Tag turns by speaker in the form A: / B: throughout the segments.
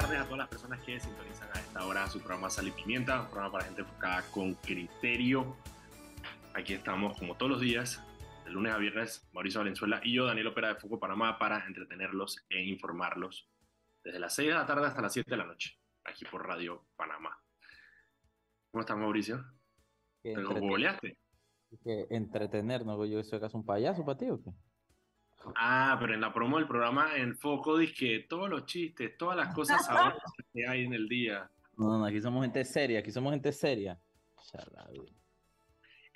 A: tardes a todas las personas que sintonizan a esta hora su programa Sal y Pimienta, un programa para gente enfocada con criterio. Aquí estamos como todos los días, de lunes a viernes, Mauricio Valenzuela y yo, Daniel Opera de Foco Panamá, para entretenerlos e informarlos desde las 6 de la tarde hasta las 7 de la noche, aquí por Radio Panamá. ¿Cómo estás, Mauricio? ¿Te googleaste?
B: que entretenernos, yo soy acaso un payaso para ti o qué?
A: Ah, pero en la promo del programa en Foco dice que todos los chistes, todas las cosas sabrosas que hay en el día.
B: No, no, aquí somos gente seria, aquí somos gente seria. Charla, güey.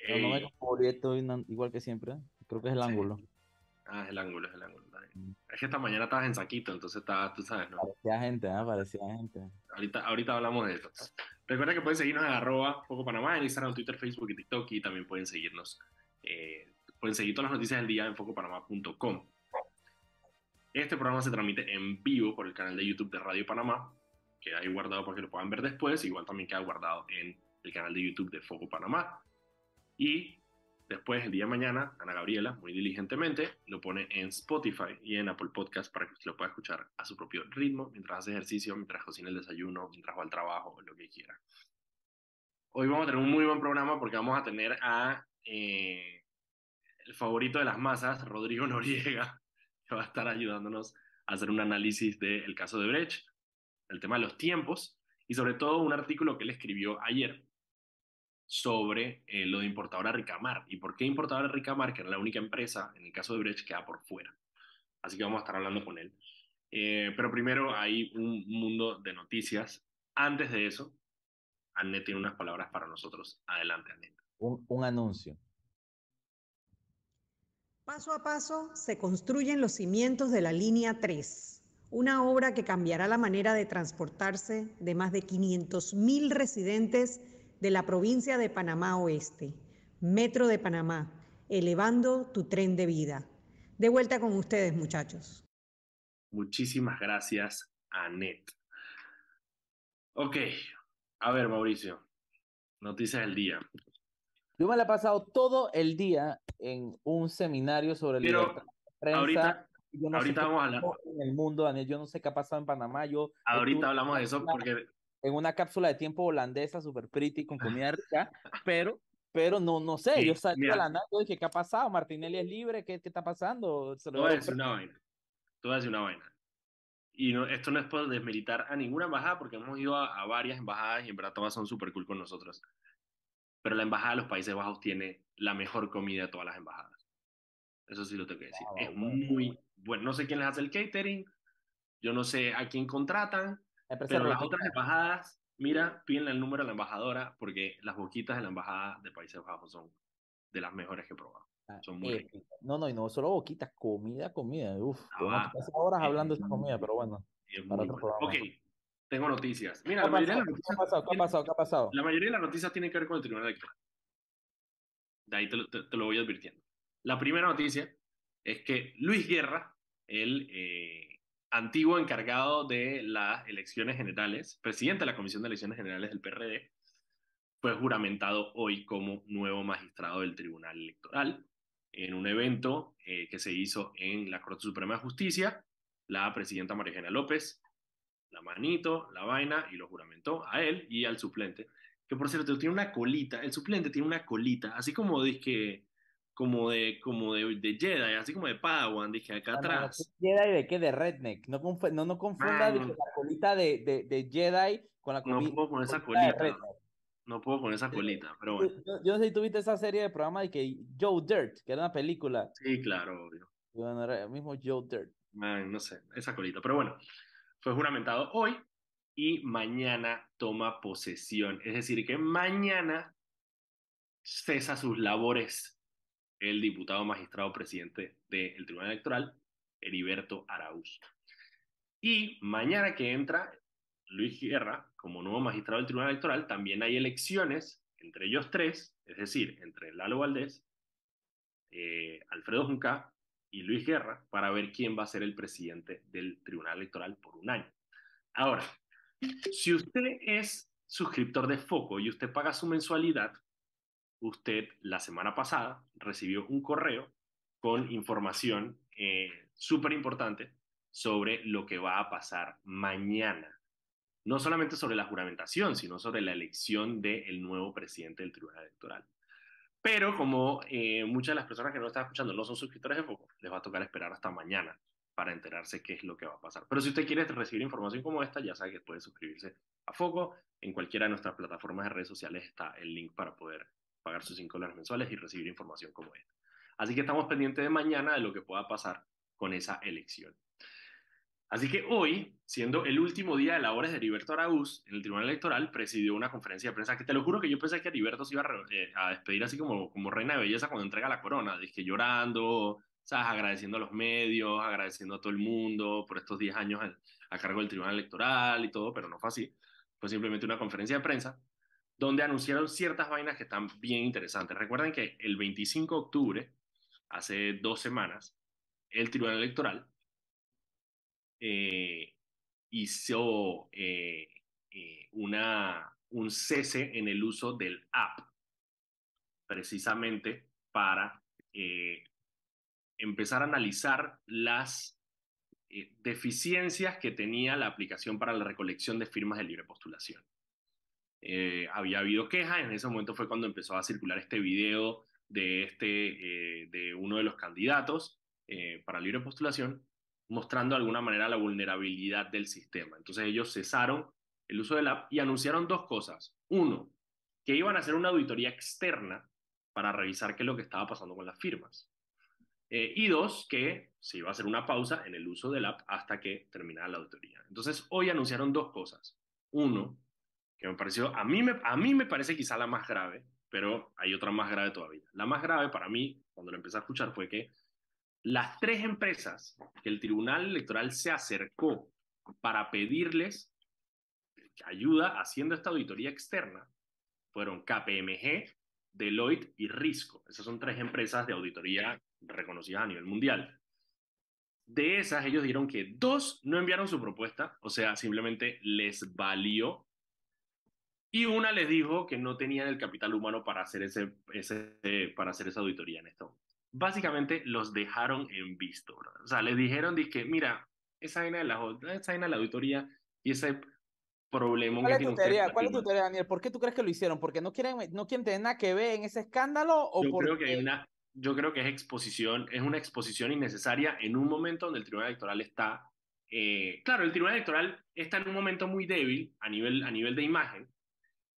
B: No, no me confundí, estoy igual que siempre. ¿eh? Creo que es el
A: Sí.
B: ángulo.
A: Ah, es el ángulo, es el ángulo.
B: Mm.
A: Es que esta mañana estabas en saquito, entonces estaba, tú sabes, ¿no?
B: Parecía gente, ¿ah? Parecía gente.
A: Ahorita, ahorita hablamos de eso. Recuerda que pueden seguirnos en arroba Foco Panamá, en Instagram, Twitter, Facebook y TikTok, y también pueden seguirnos, eh, pueden seguir todas las noticias del día en focopanamá.com. Este programa se transmite en vivo por el canal de YouTube de Radio Panamá, queda ahí guardado para que lo puedan ver después, igual también queda guardado en el canal de YouTube de Foco Panamá. Y después, el día de mañana, Ana Gabriela, muy diligentemente, lo pone en Spotify y en Apple Podcast para que usted lo pueda escuchar a su propio ritmo, mientras hace ejercicio, mientras cocina el desayuno, mientras va al trabajo, lo que quiera. Hoy vamos a tener un muy buen programa porque vamos a tener a eh, el favorito de las masas, Rodrigo Noriega, que va a estar ayudándonos a hacer un análisis del caso de Brecht, el tema de los tiempos y sobre todo un artículo que él escribió ayer sobre eh, lo de importadora Ricamar y por qué importadora Ricamar, que era la única empresa en el caso de Brecht, queda por fuera. Así que vamos a estar hablando con él. Eh, pero primero hay un mundo de noticias. Antes de eso, Annette tiene unas palabras para nosotros. Adelante, Annette.
B: Un, un anuncio.
C: Paso a paso se construyen los cimientos de la línea 3, una obra que cambiará la manera de transportarse de más de 500.000 residentes de la provincia de Panamá Oeste. Metro de Panamá, elevando tu tren de vida. De vuelta con ustedes, muchachos.
A: Muchísimas gracias, Annette. Ok, a ver, Mauricio. Noticias del día.
B: Yo me la he pasado todo el día en un seminario sobre
A: Pero
B: libertad de prensa.
A: ahorita,
B: yo no sé
A: ahorita
B: qué
A: vamos a hablar.
B: en el mundo, Daniel. Yo no sé qué ha pasado en Panamá. Yo
A: Ahorita hablamos de eso porque
B: en una cápsula de tiempo holandesa super pretty con comida rica, pero, pero no, no sé.
A: Sí,
B: Yo salí
A: mira.
B: de la nada y dije, ¿qué ha pasado? Martinelli es libre, ¿qué, qué está pasando? Se lo
A: voy a una vaina. Te voy a decir una vaina. Y no, esto no es por desmeritar a ninguna embajada, porque hemos ido a, a varias embajadas y en verdad todas son súper cool con nosotros. Pero la embajada de los Países Bajos tiene la mejor comida de todas las embajadas. Eso sí lo tengo que decir.
B: Ah,
A: es
B: bueno.
A: muy bueno. No sé quién les hace el catering, yo no sé a quién contratan, pero las otras embajadas, mira, pídenle el número a la embajadora, porque las boquitas de la embajada de Países Bajos son de las mejores que he probado.
B: Ah,
A: son muy ricas.
B: épico. No, no, y no solo boquitas, comida, comida. Uf,
A: Ah,
B: horas hablando de comida, pero bueno. Para otro
A: bueno. Ok, tengo noticias. Mira,
B: ¿Qué
A: la mayoría, de las
B: ¿Qué ha
A: noticias
B: pasado? ¿Qué ha
A: tienen-
B: pasado? ¿Qué ha pasado?
A: la mayoría de las noticias tienen que ver con el Tribunal Electoral. De ahí te lo, te- te lo voy advirtiendo. La primera noticia es que Luis Guerra, el eh, antiguo encargado de las elecciones generales, presidente de la Comisión de Elecciones Generales del PRD, fue juramentado hoy como nuevo magistrado del Tribunal Electoral en un evento eh, que se hizo en la Corte Suprema de Justicia. La presidenta María Eugenia López, la manito, la vaina, y lo juramentó a él y al suplente, que por cierto tiene una colita, el suplente tiene una colita, así como que, como de, como de, de Jedi, así como de Padawan, dije acá
B: Ah, no,
A: atrás.
B: ¿qué Jedi de qué? De redneck. No, conf- no, no confunda
A: Mano.
B: que la colita de, de, de Jedi con la
A: No
B: comi-
A: puedo con esa
B: colita
A: colita, no puedo con esa colita, pero bueno,
B: Yo, yo no sé si tuviste esa serie de programa de que Joe Dirt, que era una película.
A: sí, claro, obvio.
B: Bueno, era el mismo Joe Dirt.
A: Man, no sé, esa colita, pero bueno, fue juramentado hoy y mañana toma posesión, es decir, que mañana cesa sus labores el diputado magistrado presidente del Tribunal Electoral, Heriberto Arauz. Y mañana que entra Luis Guerra como nuevo magistrado del Tribunal Electoral, también hay elecciones entre ellos tres, es decir, entre Lalo Valdés, eh, Alfredo Junca y Luis Guerra, para ver quién va a ser el presidente del Tribunal Electoral por un año. Ahora, si usted es suscriptor de Foco y usted paga su mensualidad, usted la semana pasada recibió un correo con información eh, súper importante sobre lo que va a pasar mañana. no solamente sobre la juramentación, sino sobre la elección del nuevo presidente del Tribunal Electoral. Pero como eh, muchas de las personas que no están escuchando no son suscriptores de Foco, les va a tocar esperar hasta mañana para enterarse qué es lo que va a pasar. Pero si usted quiere recibir información como esta, ya sabe que puede suscribirse a Foco. En cualquiera de nuestras plataformas de redes sociales está el link para poder pagar sus 5 dólares mensuales y recibir información como esta. Así que estamos pendientes de mañana de lo que pueda pasar con esa elección. Así que hoy, siendo el último día de labores de Heriberto Araúz en el Tribunal Electoral, presidió una conferencia de prensa que te lo juro que yo pensé que Heriberto se iba a, eh, despedir así como, como reina de belleza cuando entrega la corona, dije llorando, ¿sabes? agradeciendo a los medios, agradeciendo a todo el mundo por estos 10 años a cargo del Tribunal Electoral y todo, pero no fue así. Fue simplemente una conferencia de prensa donde anunciaron ciertas vainas que están bien interesantes. Recuerden que el 25 de octubre, hace dos semanas, el Tribunal Electoral eh, hizo eh, eh, un cese en el uso del app, precisamente para empezar a analizar las deficiencias que tenía la aplicación para la recolección de firmas de libre postulación. había habido quejas, en ese momento fue cuando empezó a circular este video de, este, de uno de los candidatos para libre postulación, mostrando de alguna manera la vulnerabilidad del sistema. Entonces ellos cesaron el uso del app y anunciaron dos cosas. Uno, que iban a hacer una auditoría externa para revisar qué es lo que estaba pasando con las firmas. Eh, y dos, que se iba a hacer una pausa en el uso del app hasta que terminara la auditoría. Entonces hoy anunciaron dos cosas. Uno, que me pareció, a mí me, a mí me parece quizá la más grave, pero hay otra más grave todavía. La más grave para mí, cuando lo empecé a escuchar, fue que las tres empresas que el Tribunal Electoral se acercó para pedirles ayuda haciendo esta auditoría externa fueron KPMG, Deloitte y Risco. Esas son tres empresas de auditoría reconocidas a nivel mundial. De esas, ellos dijeron que dos no enviaron su propuesta, o sea, simplemente les valió. Y una les dijo que no tenían el capital humano para hacer, ese, para hacer esa auditoría en momento básicamente los dejaron en visto. O sea, les dijeron que, mira, esa vaina de la, esa de la auditoría y ese problema
B: ¿Cuál es tu teoría? ¿Cuál es tu teoría, Daniel? ¿Por qué tú crees que lo hicieron? ¿Porque no quieren, no quieren tener nada que ver en ese escándalo? O
A: yo, creo que hay una, yo creo que es exposición, es una exposición innecesaria en un momento donde el Tribunal Electoral está... Eh, claro, el Tribunal Electoral está en un momento muy débil a nivel, a nivel de imagen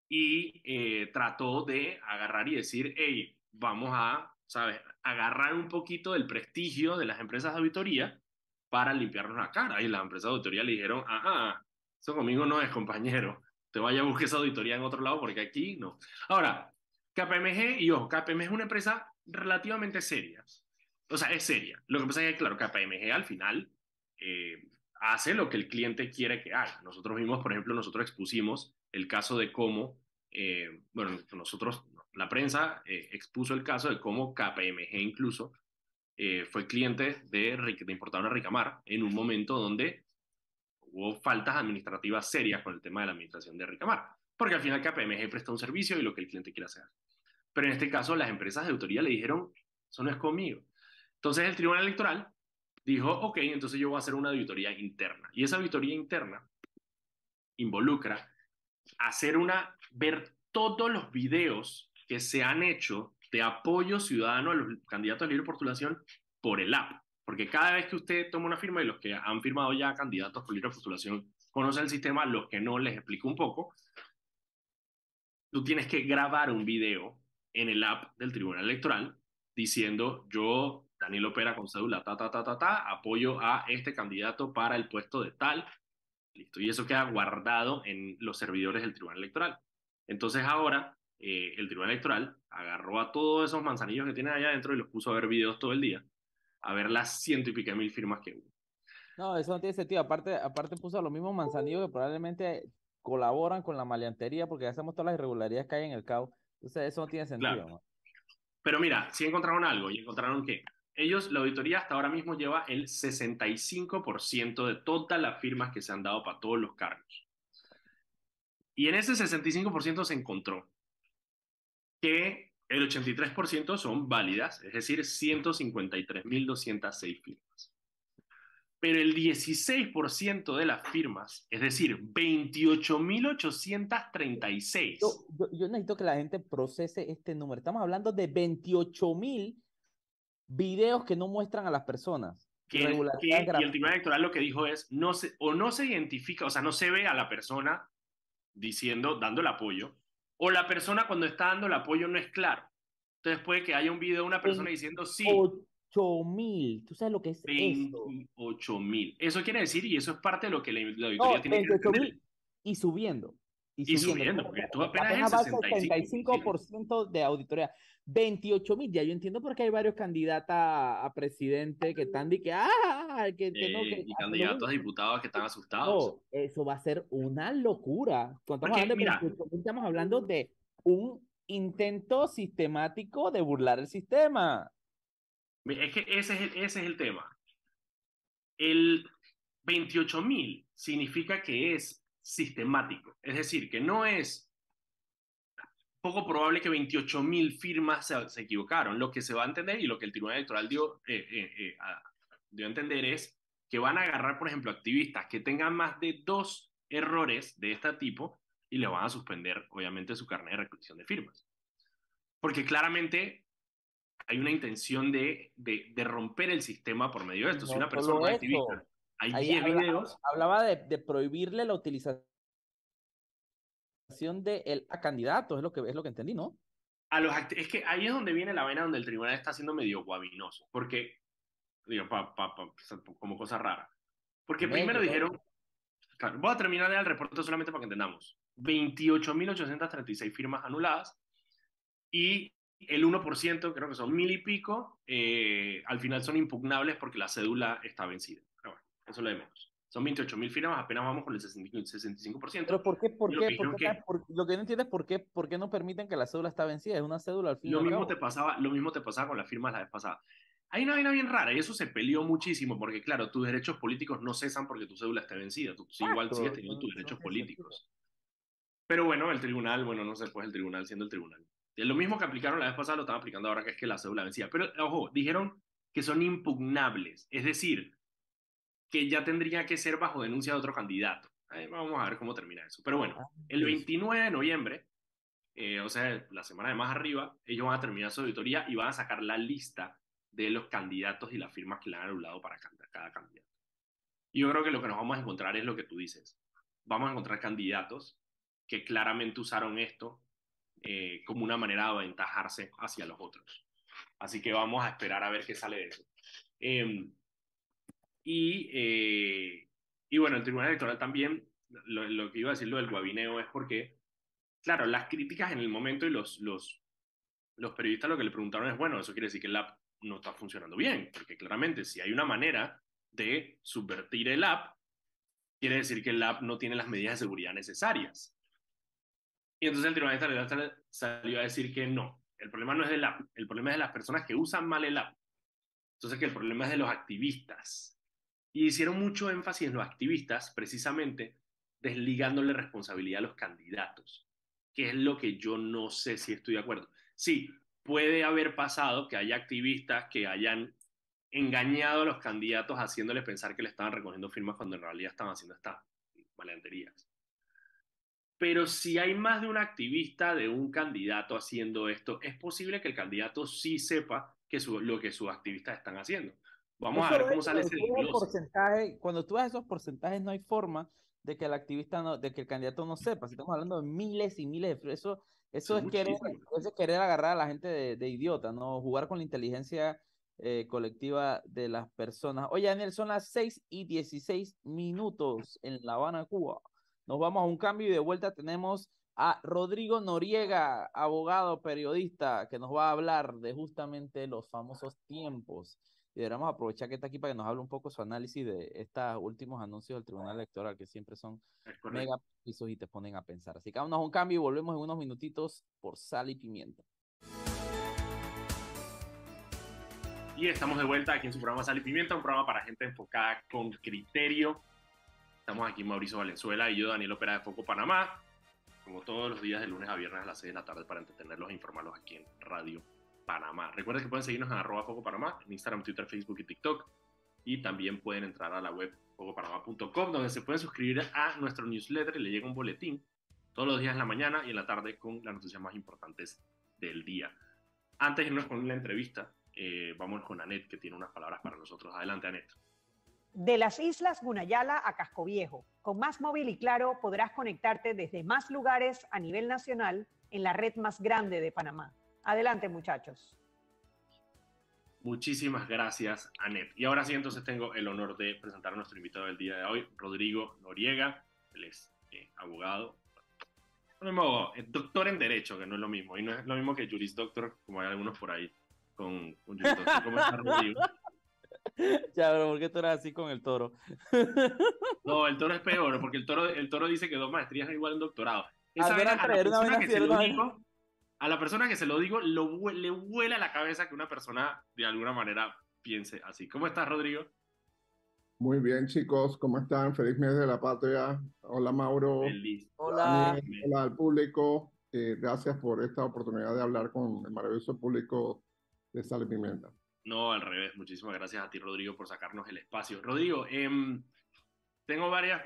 A: y eh, trató de agarrar y decir, hey, vamos a, ¿sabes? agarrar un poquito del prestigio de las empresas de auditoría para limpiarnos la cara. Y las empresas de auditoría le dijeron, ah, eso conmigo no es, compañero. Te vaya a buscar esa auditoría en otro lado porque aquí no. Ahora, KPMG, y ojo, KPMG es una empresa relativamente seria. O sea, es seria. Lo que pasa es que, claro, KPMG al final eh, hace lo que el cliente quiere que haga. Nosotros vimos, por ejemplo, nosotros expusimos el caso de cómo, eh, bueno, nosotros la prensa eh, expuso el caso de cómo KPMG incluso eh, fue cliente de, de importadora Ricamar en un momento donde hubo faltas administrativas serias con el tema de la administración de Ricamar, porque al final KPMG presta un servicio y lo que el cliente quiere hacer. Pero en este caso las empresas de autoría le dijeron, eso no es conmigo. Entonces el Tribunal Electoral dijo, ok, entonces yo voy a hacer una auditoría interna. Y esa auditoría interna involucra hacer una, ver todos los videos que se han hecho de apoyo ciudadano a los candidatos a libre postulación por el app. Porque cada vez que usted toma una firma y los que han firmado ya candidatos por libre postulación conocen el sistema, los que no les explico un poco, tú tienes que grabar un video en el app del Tribunal Electoral diciendo yo, Daniel Opera con cédula, ta, ta, ta, ta, ta, apoyo a este candidato para el puesto de tal. Listo. Y eso queda guardado en los servidores del Tribunal Electoral. Entonces ahora eh, el Tribunal Electoral agarró a todos esos manzanillos que tienen allá adentro y los puso a ver videos todo el día, a ver las ciento y pico mil firmas que hubo.
B: No, eso no tiene sentido. Aparte, aparte puso a los mismos manzanillos que probablemente colaboran con la maleantería porque hacemos todas las irregularidades que hay en el CAO. Entonces, eso no tiene sentido.
A: Pero mira, sí encontraron algo y encontraron que ellos, la auditoría hasta ahora mismo lleva el 65% de todas las firmas que se han dado para todos los cargos. Y en ese 65% se encontró que el 83% son válidas, es decir, 153.206 firmas. Pero el 16% de las firmas, es decir, 28.836.
B: Yo, yo, yo necesito que la gente procese este número. Estamos hablando de 28.000 videos que no muestran a las personas.
A: Que, que, y el Tribunal Electoral lo que dijo es, no se, o no se identifica, o sea, no se ve a la persona diciendo, dando el apoyo, o la persona cuando está dando el apoyo no es claro. Entonces puede que haya un video de una persona diciendo sí.
B: 8 mil. ¿Tú sabes lo que es
A: 28 mil. Eso quiere decir, y eso es parte de lo que la, auditoría tiene que
B: entender. Y subiendo.
A: Y, subiendo, porque tú apenas, apenas
B: el 65%, de auditoría. 28 mil, ya yo entiendo por qué hay varios candidatos a, presidente que están de que, ah, que, que no, que,
A: y candidatos a diputados que están asustados.
B: No, eso va a ser una locura. Cuando estamos, hablando de, estamos hablando de un intento sistemático de burlar el sistema.
A: Es que ese es el, ese es el tema. El 28 mil significa que es sistemático, es decir, que no es poco probable que 28 mil firmas se, equivocaron. Lo que se va a entender y lo que el Tribunal Electoral dio, eh, eh, eh, dio a entender es que van a agarrar, por ejemplo, activistas que tengan más de dos errores de este tipo y le van a suspender, obviamente, su carnet de recolección de firmas. Porque claramente hay una intención de, de, de romper el sistema por medio de esto. si una persona es activista, hay 10 videos.
B: Hablaba de, de prohibirle la utilización de el a candidato, es lo que, es lo que entendí, ¿no?
A: A los es que ahí es donde viene la vena donde el tribunal está siendo medio guabinoso, porque, digo, pa, pa, como cosa rara. Porque primero dijeron, claro, voy a terminar el reporte solamente para que entendamos, 28.836 firmas anuladas y el 1%, creo que son mil y pico, eh, al final son impugnables porque la cédula está vencida. Pero bueno, eso lo de menos. Son 28 mil firmas, apenas vamos con el 65%.
B: Pero ¿por qué? ¿Por qué? Lo, que, lo que no entiendo es por qué, por qué no permiten que la cédula está vencida. Es una cédula al fin
A: lo mismo te pasaba Lo mismo te pasaba con las firmas la vez pasada. Hay una vaina bien rara y eso se peleó muchísimo porque, claro, tus derechos políticos no cesan porque tu cédula esté vencida. Tú igual sigues teniendo tus derechos políticos. Pero bueno, el tribunal, bueno, no sé, pues el tribunal siendo el tribunal. Lo mismo que aplicaron la vez pasada lo están aplicando ahora, que es que la cédula vencía. Pero, ojo, dijeron que son impugnables. Es decir, que ya tendría que ser bajo denuncia de otro candidato. vamos a ver cómo termina eso. Pero bueno, ah, el 29 de noviembre, eh, o sea, la semana de más arriba, ellos van a terminar su auditoría y van a sacar la lista de los candidatos y las firmas que le han anulado para cada candidato. Y yo creo que lo que nos vamos a encontrar es lo que tú dices. Vamos a encontrar candidatos que claramente usaron esto eh, como una manera de aventajarse hacia los otros. Así que vamos a esperar a ver qué sale de eso. Eh, y, eh, y bueno, el Tribunal Electoral también, lo, que iba a decir lo del guabineo es porque, claro, las críticas en el momento y los, los, los periodistas lo que le preguntaron es, bueno, eso quiere decir que el app no está funcionando bien, porque claramente si hay una manera de subvertir el app, quiere decir que el app no tiene las medidas de seguridad necesarias. Y entonces el Tribunal Electoral salió a decir que no, el problema no es del app, el problema es de las personas que usan mal el app. Entonces que el problema es de los activistas. Y hicieron mucho énfasis en los activistas, precisamente desligándole responsabilidad a los candidatos, que es lo que yo no sé si estoy de acuerdo. Sí, puede haber pasado que haya activistas que hayan engañado a los candidatos haciéndoles pensar que le estaban recogiendo firmas cuando en realidad estaban haciendo estas maleanterías. Pero si hay más de un activista de un candidato haciendo esto, es posible que el candidato sí sepa que lo que sus activistas están haciendo. Vamos a ver cómo sale ese
B: porcentaje. Cuando tú ves esos porcentajes, no hay forma de que el activista, no, de que el candidato no sepa. Si estamos hablando de miles y miles de... Eso, eso, es, querer, eso es querer agarrar a la gente de, de idiota, ¿no? Jugar con la inteligencia eh, colectiva de las personas. Oye, Daniel, son las 6 y 16 minutos en La Habana, Cuba. Nos vamos a un cambio y de vuelta tenemos a Rodrigo Noriega, abogado, periodista, que nos va a hablar de justamente los famosos tiempos y deberíamos aprovechar que está aquí para que nos hable un poco su análisis de estos últimos anuncios del Tribunal Electoral, que siempre son mega pisos y te ponen a pensar. Así que vámonos a un cambio y volvemos en unos minutitos por sal y pimienta.
A: Y estamos de vuelta aquí en su programa Sal y Pimienta, un programa para gente enfocada con criterio. Estamos aquí Mauricio Valenzuela y yo, Daniel Opera de Foco Panamá, como todos los días de lunes a viernes a las 6 de la tarde para entretenerlos e informarlos aquí en Radio Panamá. Recuerden que pueden seguirnos en arroba Foco Panamá, en Instagram, Twitter, Facebook y TikTok. y también pueden entrar a la web focopanamá.com donde se pueden suscribir a nuestro newsletter y le llega un boletín todos los días en la mañana y en la tarde con las noticias más importantes del día. Antes de irnos con la entrevista, eh, vamos con Anet, que tiene unas palabras para nosotros. Adelante, Anet.
C: De las islas Gunayala a Casco Viejo, con Más Móvil y Claro podrás conectarte desde más lugares a nivel nacional en la red más grande de Panamá. Adelante, muchachos.
A: Muchísimas gracias, Anet. Y ahora sí, entonces tengo el honor de presentar a nuestro invitado del día de hoy, Rodrigo Noriega. Él es eh, abogado, no mismo, doctor en Derecho, que no es lo mismo. Y no es lo mismo que Juris Doctor, como hay algunos por ahí con, con Juris Doctor. ¿Cómo está, Rodrigo?
B: Ya, pero ¿por qué tú eras así con el toro?
A: No, el toro es peor, porque el toro, el toro dice que dos maestrías es igual a un doctorado.
B: A, ver, a, la persona que se lo
A: digo, a la persona que se lo digo, lo, le vuela la cabeza que una persona de alguna manera piense así. ¿Cómo estás, Rodrigo?
D: Muy bien, chicos, ¿cómo están? Feliz mes de la patria. Hola, Mauro.
A: Feliz.
B: Hola.
D: Hola al público. Eh, gracias por esta oportunidad de hablar con el maravilloso público de Sal y Pimienta.
A: No, al revés. Muchísimas gracias a ti, Rodrigo, por sacarnos el espacio. Rodrigo, eh, tengo varias,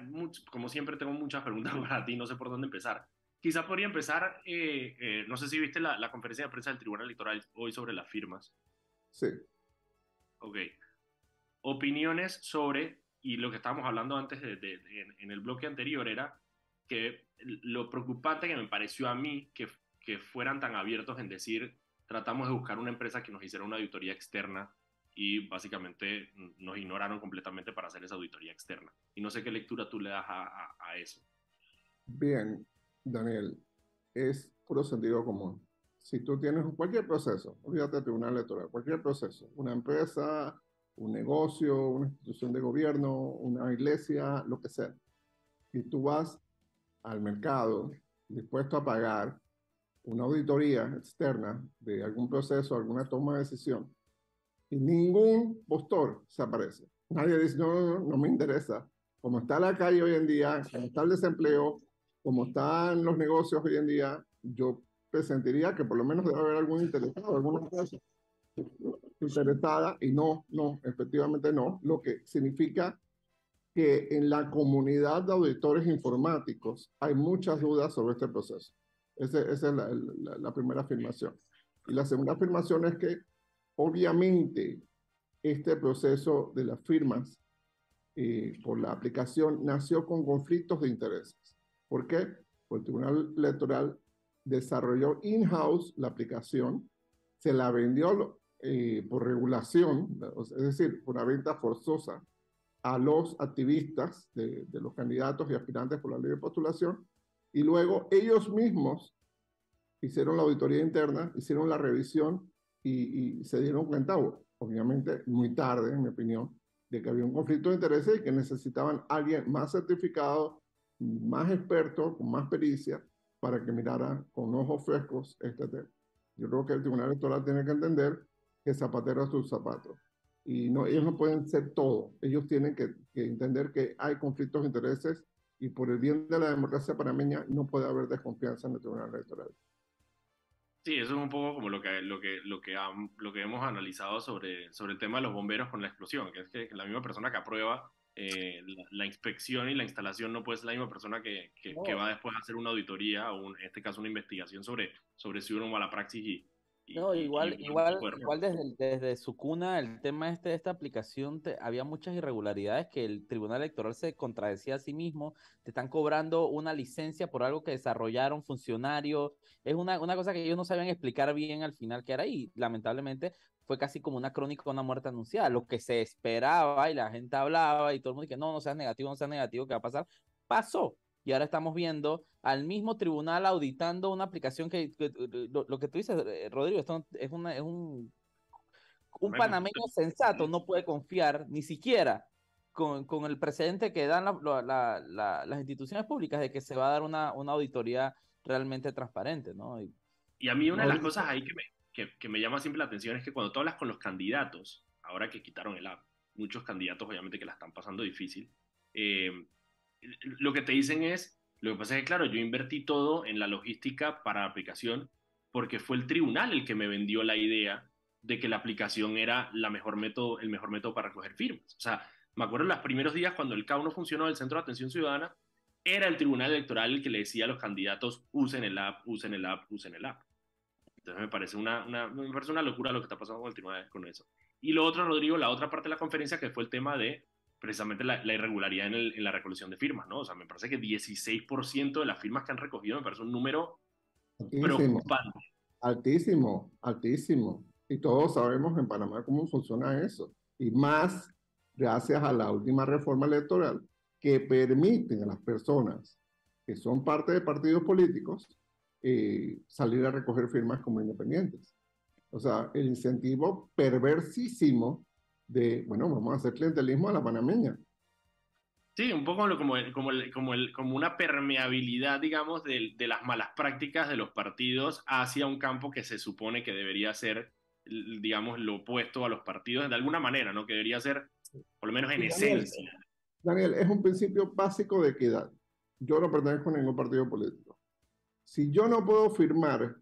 A: como siempre, tengo muchas preguntas para ti. No sé por dónde empezar. Quizá podría empezar, eh, eh, no sé si viste la, la conferencia de prensa del Tribunal Electoral hoy sobre las firmas.
D: Sí.
A: Ok opiniones sobre, y lo que estábamos hablando antes de, en, el bloque anterior era que lo preocupante que me pareció a mí que, que fueran tan abiertos en decir, tratamos de buscar una empresa que nos hiciera una auditoría externa y básicamente nos ignoraron completamente para hacer esa auditoría externa. Y no sé qué lectura tú le das a, a, eso.
D: Bien, Daniel, es puro sentido común. Si tú tienes cualquier proceso, olvídate de tribunal electoral, cualquier proceso, una empresa, un negocio, una institución de gobierno, una iglesia, lo que sea. Y tú vas al mercado dispuesto a pagar una auditoría externa de algún proceso, alguna toma de decisión, y ningún postor se aparece. Nadie dice, no, no, no, no me interesa. Como está la calle hoy en día, como está el desempleo, como están los negocios hoy en día, yo presentiría que por lo menos debe haber algún interesado, alguna cosa interesada y no, no, efectivamente no, lo que significa que en la comunidad de auditores informáticos hay muchas dudas sobre este proceso. esa es la, la, primera afirmación. Y la segunda afirmación es que obviamente este proceso de las firmas eh, por la aplicación nació con conflictos de intereses. ¿Por qué? Porque el Tribunal Electoral desarrolló in-house la aplicación, se la vendió eh, por regulación, es decir, por una venta forzosa a los activistas de, los candidatos y aspirantes por la ley de postulación, y luego ellos mismos hicieron la auditoría interna, hicieron la revisión y, se dieron cuenta, obviamente muy tarde, en mi opinión, de que había un conflicto de intereses y que necesitaban alguien más certificado, más experto, con más pericia, para que mirara con ojos frescos este tema. Yo creo que el Tribunal Electoral tiene que entender que zapatero a sus zapatos. Y no, ellos no pueden ser todo. Ellos tienen que, entender que hay conflictos de intereses y por el bien de la democracia panameña no puede haber desconfianza en el Tribunal Electoral.
A: Sí, eso es un poco como lo que, lo que, lo que, lo que hemos analizado sobre, sobre el tema de los bomberos con la explosión, que es que la misma persona que aprueba eh, la, inspección y la instalación no puede ser la misma persona que, que, va después a hacer una auditoría o en este caso una investigación sobre, sobre si hubo una mala praxis y,
B: no, igual, igual, igual desde, desde su cuna, el tema este de esta aplicación, había muchas irregularidades que el Tribunal Electoral se contradecía a sí mismo, te están cobrando una licencia por algo que desarrollaron funcionarios, es una, una cosa que ellos no sabían explicar bien al final que era y lamentablemente fue casi como una crónica de una muerte anunciada, lo que se esperaba y la gente hablaba y todo el mundo que no, no seas negativo, no seas negativo, ¿qué va a pasar? Pasó, y ahora estamos viendo al mismo tribunal auditando una aplicación que, lo, que tú dices, eh, Rodrigo, esto es, una, es un, un panameño sensato, no puede confiar ni siquiera con, con el precedente que dan las instituciones públicas de que se va a dar una, una auditoría realmente transparente, ¿no?
A: Y, y a mí una de las cosas ahí que me, que, me llama siempre la atención es que cuando tú hablas con los candidatos, ahora que quitaron el app, muchos candidatos obviamente que la están pasando difícil, eh, lo que te dicen es, lo que pasa es que, claro, yo invertí todo en la logística para la aplicación porque fue el tribunal el que me vendió la idea de que la aplicación era la mejor método, el mejor método para recoger firmas. O sea, me acuerdo los primeros días cuando el CAU no funcionó, el Centro de Atención Ciudadana, era el Tribunal Electoral el que le decía a los candidatos, usen el app, usen el app, usen el app. Entonces me parece una, una, me parece una locura lo que está pasando con el con eso. Y lo otro, Rodrigo, la otra parte de la conferencia que fue el tema de precisamente la, irregularidad en, el, en, la recolección de firmas, ¿no? O sea, me parece que 16% de las firmas que han recogido me parece un número preocupante.
D: Altísimo, altísimo. Y todos sabemos en Panamá cómo funciona eso. Y más gracias a la última reforma electoral que permite a las personas que son parte de partidos políticos eh, salir a recoger firmas como independientes. O sea, el incentivo perversísimo de, bueno, vamos a hacer clientelismo a la panameña.
A: Sí, un poco como, como, como, como una permeabilidad, digamos, de, de, las malas prácticas de los partidos hacia un campo que se supone que debería ser, digamos, lo opuesto a los partidos de alguna manera, ¿no? Que debería ser, por lo menos en esencia.
D: Daniel, es un principio básico de equidad. Yo no pertenezco a ningún partido político. Si yo no puedo firmar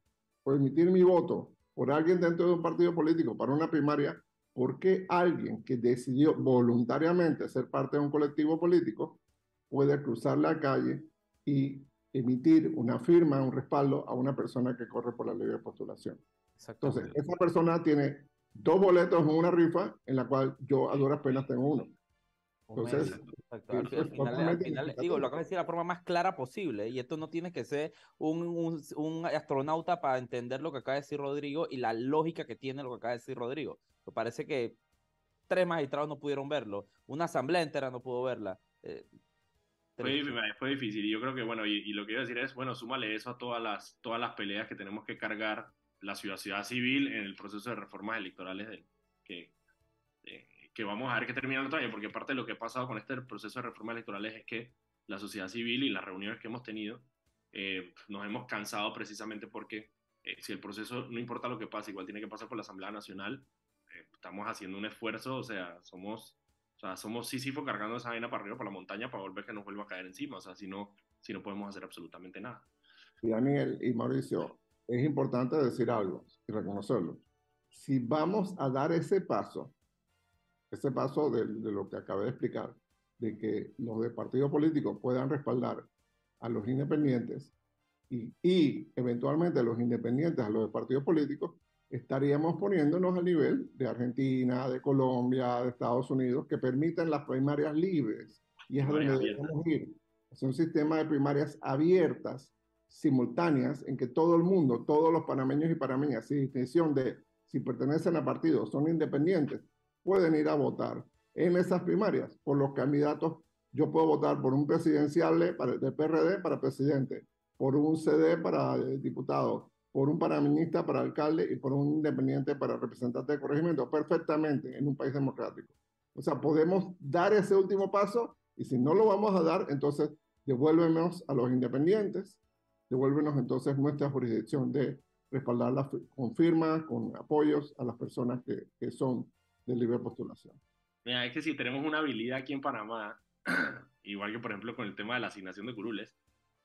D: o emitir mi voto por alguien dentro de un partido político para una primaria, ¿por qué alguien que decidió voluntariamente ser parte de un colectivo político puede cruzar la calle y emitir una firma, un respaldo a una persona que corre por la ley de postulación? Entonces, esa persona tiene dos boletos en una rifa en la cual yo a duras penas tengo uno. Entonces,
B: al, final, digo, lo acabo de decir de la forma más clara posible, y esto no tiene que ser un, un, un, astronauta para entender lo que acaba de decir Rodrigo y la lógica que tiene lo que acaba de decir Rodrigo. Me parece que tres magistrados no pudieron verlo, una asamblea entera no pudo verla. Eh,
A: fue, fue, difícil, y yo creo que, bueno, y, lo que iba a decir es, bueno, súmale eso a todas las, todas las peleas que tenemos que cargar la ciudad, civil en el proceso de reformas electorales del, que, que vamos a ver que termina el otro año, porque parte de lo que ha pasado con este proceso de reforma electoral es que la sociedad civil y las reuniones que hemos tenido eh, nos hemos cansado precisamente porque eh, si el proceso, no importa lo que pase, igual tiene que pasar por la Asamblea Nacional, eh, estamos haciendo un esfuerzo, o sea, somos, o sea, somos Sísifo cargando esa vaina para arriba, por la montaña, para volver que nos vuelva a caer encima, o sea, si no, si no podemos hacer absolutamente nada.
D: Y Daniel y Mauricio, es importante decir algo y reconocerlo. Si vamos a dar ese paso, ese paso de, lo que acabé de explicar, de que los de partidos políticos puedan respaldar a los independientes y, y eventualmente los independientes a los de partidos políticos, estaríamos poniéndonos al nivel de Argentina, de Colombia, de Estados Unidos, que permiten las primarias libres. Y es donde debemos ir. Es un sistema de primarias abiertas, simultáneas, en que todo el mundo, todos los panameños y panameñas, sin distinción de si pertenecen a partidos, son independientes, pueden ir a votar en esas primarias por los candidatos. Yo puedo votar por un presidencial de PRD para presidente, por un CD para eh, diputado, por un panameñista para alcalde y por un independiente para representante de corregimiento, perfectamente en un país democrático. O sea, podemos dar ese último paso y si no lo vamos a dar, entonces devuélvenos a los independientes, devuélvenos entonces nuestra jurisdicción de respaldar las, con firmas, con apoyos a las personas que, que son de libre postulación.
A: Mira, es que si tenemos una habilidad aquí en Panamá, igual que por ejemplo con el tema de la asignación de curules,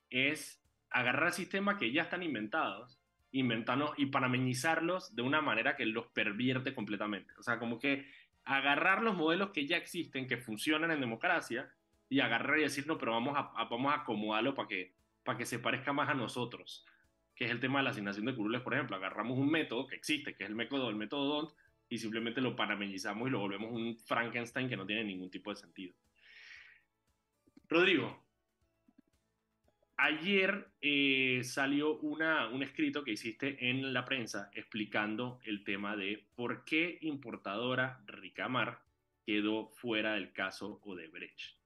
A: es agarrar sistemas que ya están inventados, inventarlos y panameñizarlos de una manera que los pervierte completamente. O sea, como que agarrar los modelos que ya existen, que funcionan en democracia, y agarrar y decir, no, pero vamos a, vamos a acomodarlo para que, para que se parezca más a nosotros, que es el tema de la asignación de curules, por ejemplo. Agarramos un método que existe, que es el método, el método DONT, y simplemente lo panameñizamos y lo volvemos un Frankenstein que no tiene ningún tipo de sentido. Rodrigo, ayer eh, salió una, un escrito que hiciste en la prensa explicando el tema de por qué importadora Ricamar quedó fuera del caso Odebrecht.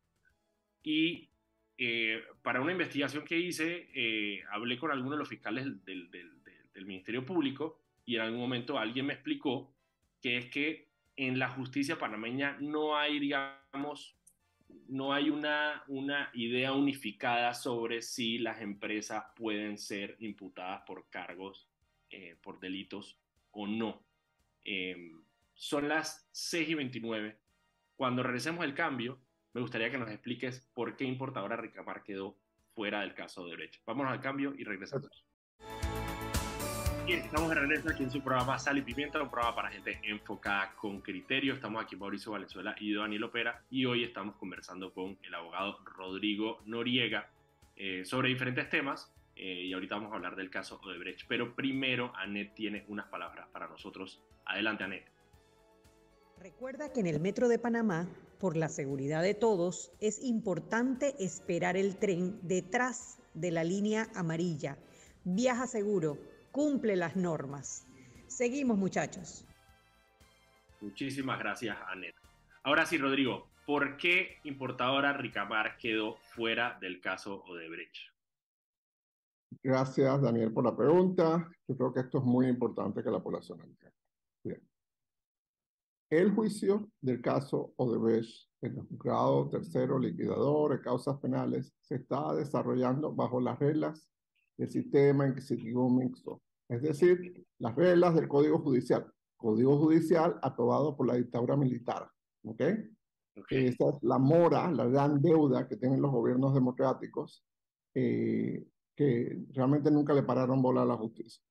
A: Y eh, para una investigación que hice, eh, hablé con algunos de los fiscales del, del, del Ministerio Público y en algún momento alguien me explicó que es que en la justicia panameña no hay, digamos, no hay una, una idea unificada sobre si las empresas pueden ser imputadas por cargos, eh, por delitos o no. Em, son las 6 y 29. Cuando regresemos al cambio, me gustaría que nos expliques por qué importadora Ricamar quedó fuera del caso de derecho. Vámonos al cambio y regresamos. Estamos de regreso aquí en su programa Sal y Pimienta, un programa para gente enfocada con criterio. Estamos aquí Mauricio Valenzuela y Daniel Opera y hoy estamos conversando con el abogado Rodrigo Noriega eh, sobre diferentes temas eh, y ahorita vamos a hablar del caso Odebrecht. Pero primero, Anet tiene unas palabras para nosotros. Adelante, Anet.
C: Recuerda que en el Metro de Panamá, por la seguridad de todos, es importante esperar el tren detrás de la línea amarilla. Viaja seguro, cumple las normas. Seguimos, muchachos.
A: Muchísimas gracias, Anet. Ahora sí, Rodrigo, ¿por qué importadora Ricamar quedó fuera del caso Odebrecht?
D: Gracias, Daniel, por la pregunta. Yo creo que esto es muy importante que la población entienda. Bien. El juicio del caso Odebrecht en el juzgado tercero liquidador de causas penales se está desarrollando bajo las reglas del sistema inquisitivo mixto, es decir, las reglas del Código Judicial, Código Judicial aprobado por la dictadura militar. ¿Ok? okay. Esa es la mora, la gran deuda que tienen los gobiernos democráticos, eh, que realmente nunca le pararon bola a la justicia.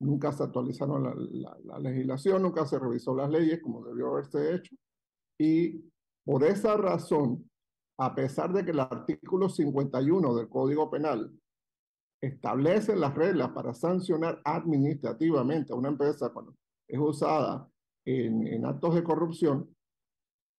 D: Nunca se actualizaron la, la, la legislación, nunca se revisó las leyes como debió haberse hecho. Y por esa razón, a pesar de que el artículo 51 del Código Penal establece las reglas para sancionar administrativamente a una empresa cuando es usada en, en actos de corrupción,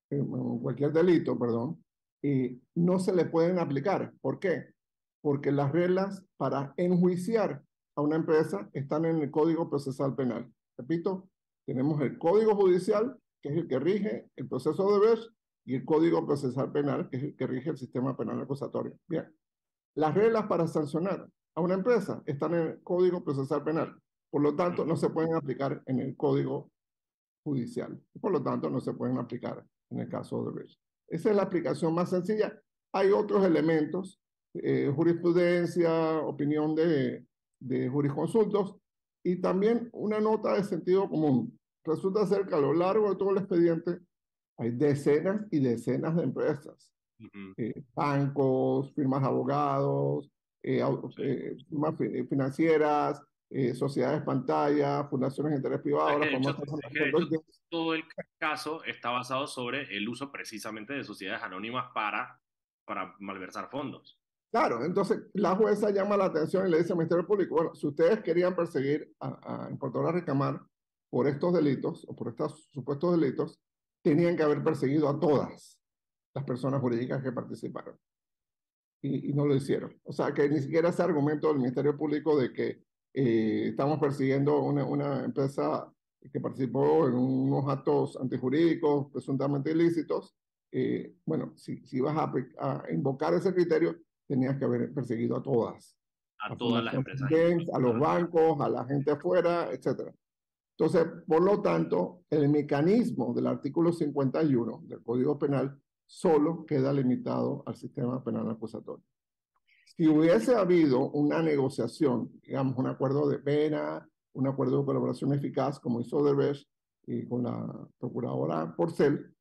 D: en, cualquier delito, perdón, y no se le pueden aplicar. ¿Por qué? Porque las reglas para enjuiciar a una empresa están en el Código Procesal Penal. Repito, tenemos el Código Judicial, que es el que rige el proceso de ver, y el Código Procesal Penal, que es el que rige el sistema penal acusatorio. Bien, las reglas para sancionar a una empresa están en el Código Procesal Penal. Por lo tanto, no se pueden aplicar en el Código Judicial. Por lo tanto, no se pueden aplicar en el caso de Odebrecht. Esa es la aplicación más sencilla. Hay otros elementos, eh, jurisprudencia, opinión de, de jurisconsultos y también una nota de sentido común. Resulta ser que a lo largo de todo el expediente hay decenas y decenas de empresas, uh -huh. eh, bancos, firmas de abogados, eh, eh, firmas financieras, eh, sociedades pantalla, fundaciones de interés privado.
A: de hecho, de hecho, todo el caso está basado sobre el uso precisamente de sociedades anónimas para, para malversar fondos.
D: Claro, entonces la jueza llama la atención y le dice al Ministerio Público, bueno, si ustedes querían perseguir a, a importadora Recamar por estos delitos o por estos supuestos delitos, tenían que haber perseguido a todas las personas jurídicas que participaron. Y, y, no lo hicieron. O sea, que ni siquiera ese argumento del Ministerio Público de que eh, estamos persiguiendo una, una empresa que participó en unos actos antijurídicos presuntamente ilícitos, eh, bueno, si, si vas a, a, invocar ese criterio, tenías que haber perseguido a todas.
A: A, a todas las empresas.
D: Games, a los bancos, a la gente afuera, etcétera. Entonces, por lo tanto, el mecanismo del artículo 51 del Código Penal solo queda limitado al sistema penal acusatorio. Si hubiese habido una negociación, digamos, un acuerdo de pena, un acuerdo de colaboración eficaz, como hizo Derbez y con la procuradora Porcel,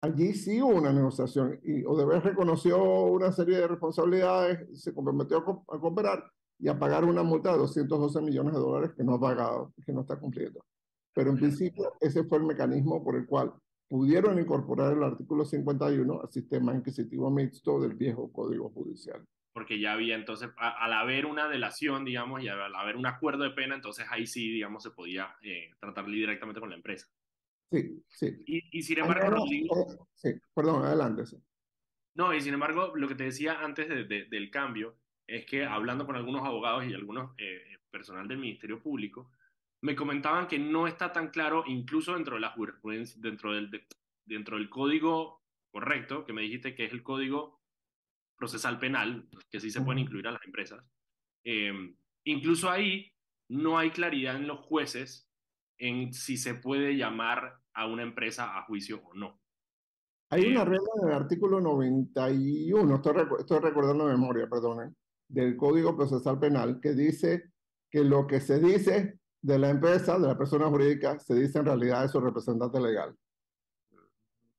D: allí sí hubo una negociación y Odebrecht reconoció una serie de responsabilidades, se comprometió a, a cooperar y a pagar una multa de 212 millones de dólares que no ha pagado, que no está cumpliendo. Pero en principio ese fue el mecanismo por el cual pudieron incorporar el artículo 51 al sistema inquisitivo mixto del viejo Código Judicial.
A: Porque ya había entonces, a, al haber una delación, digamos, y al haber un acuerdo de pena, entonces ahí sí, digamos, se podía eh, tratar directamente con la empresa.
D: Sí, sí.
A: Y, y sin embargo, no, Rodrigo,
D: sí, perdón, adelante. Sí.
A: No, y sin embargo, lo que te decía antes de, de, del cambio es que hablando con algunos abogados y algunos eh, personal del Ministerio Público, me comentaban que no está tan claro, incluso dentro de la jurisprudencia, dentro del, de, dentro del código correcto, que me dijiste que es el código procesal penal, que sí se pueden incluir a las empresas. Eh, incluso ahí no hay claridad en los jueces en si se puede llamar a una empresa a juicio o no.
D: Hay una regla en el artículo 91, estoy, estoy recordando de memoria, perdonen, del Código Procesal Penal, que dice que lo que se dice de la empresa, de la persona jurídica, se dice en realidad de su representante legal.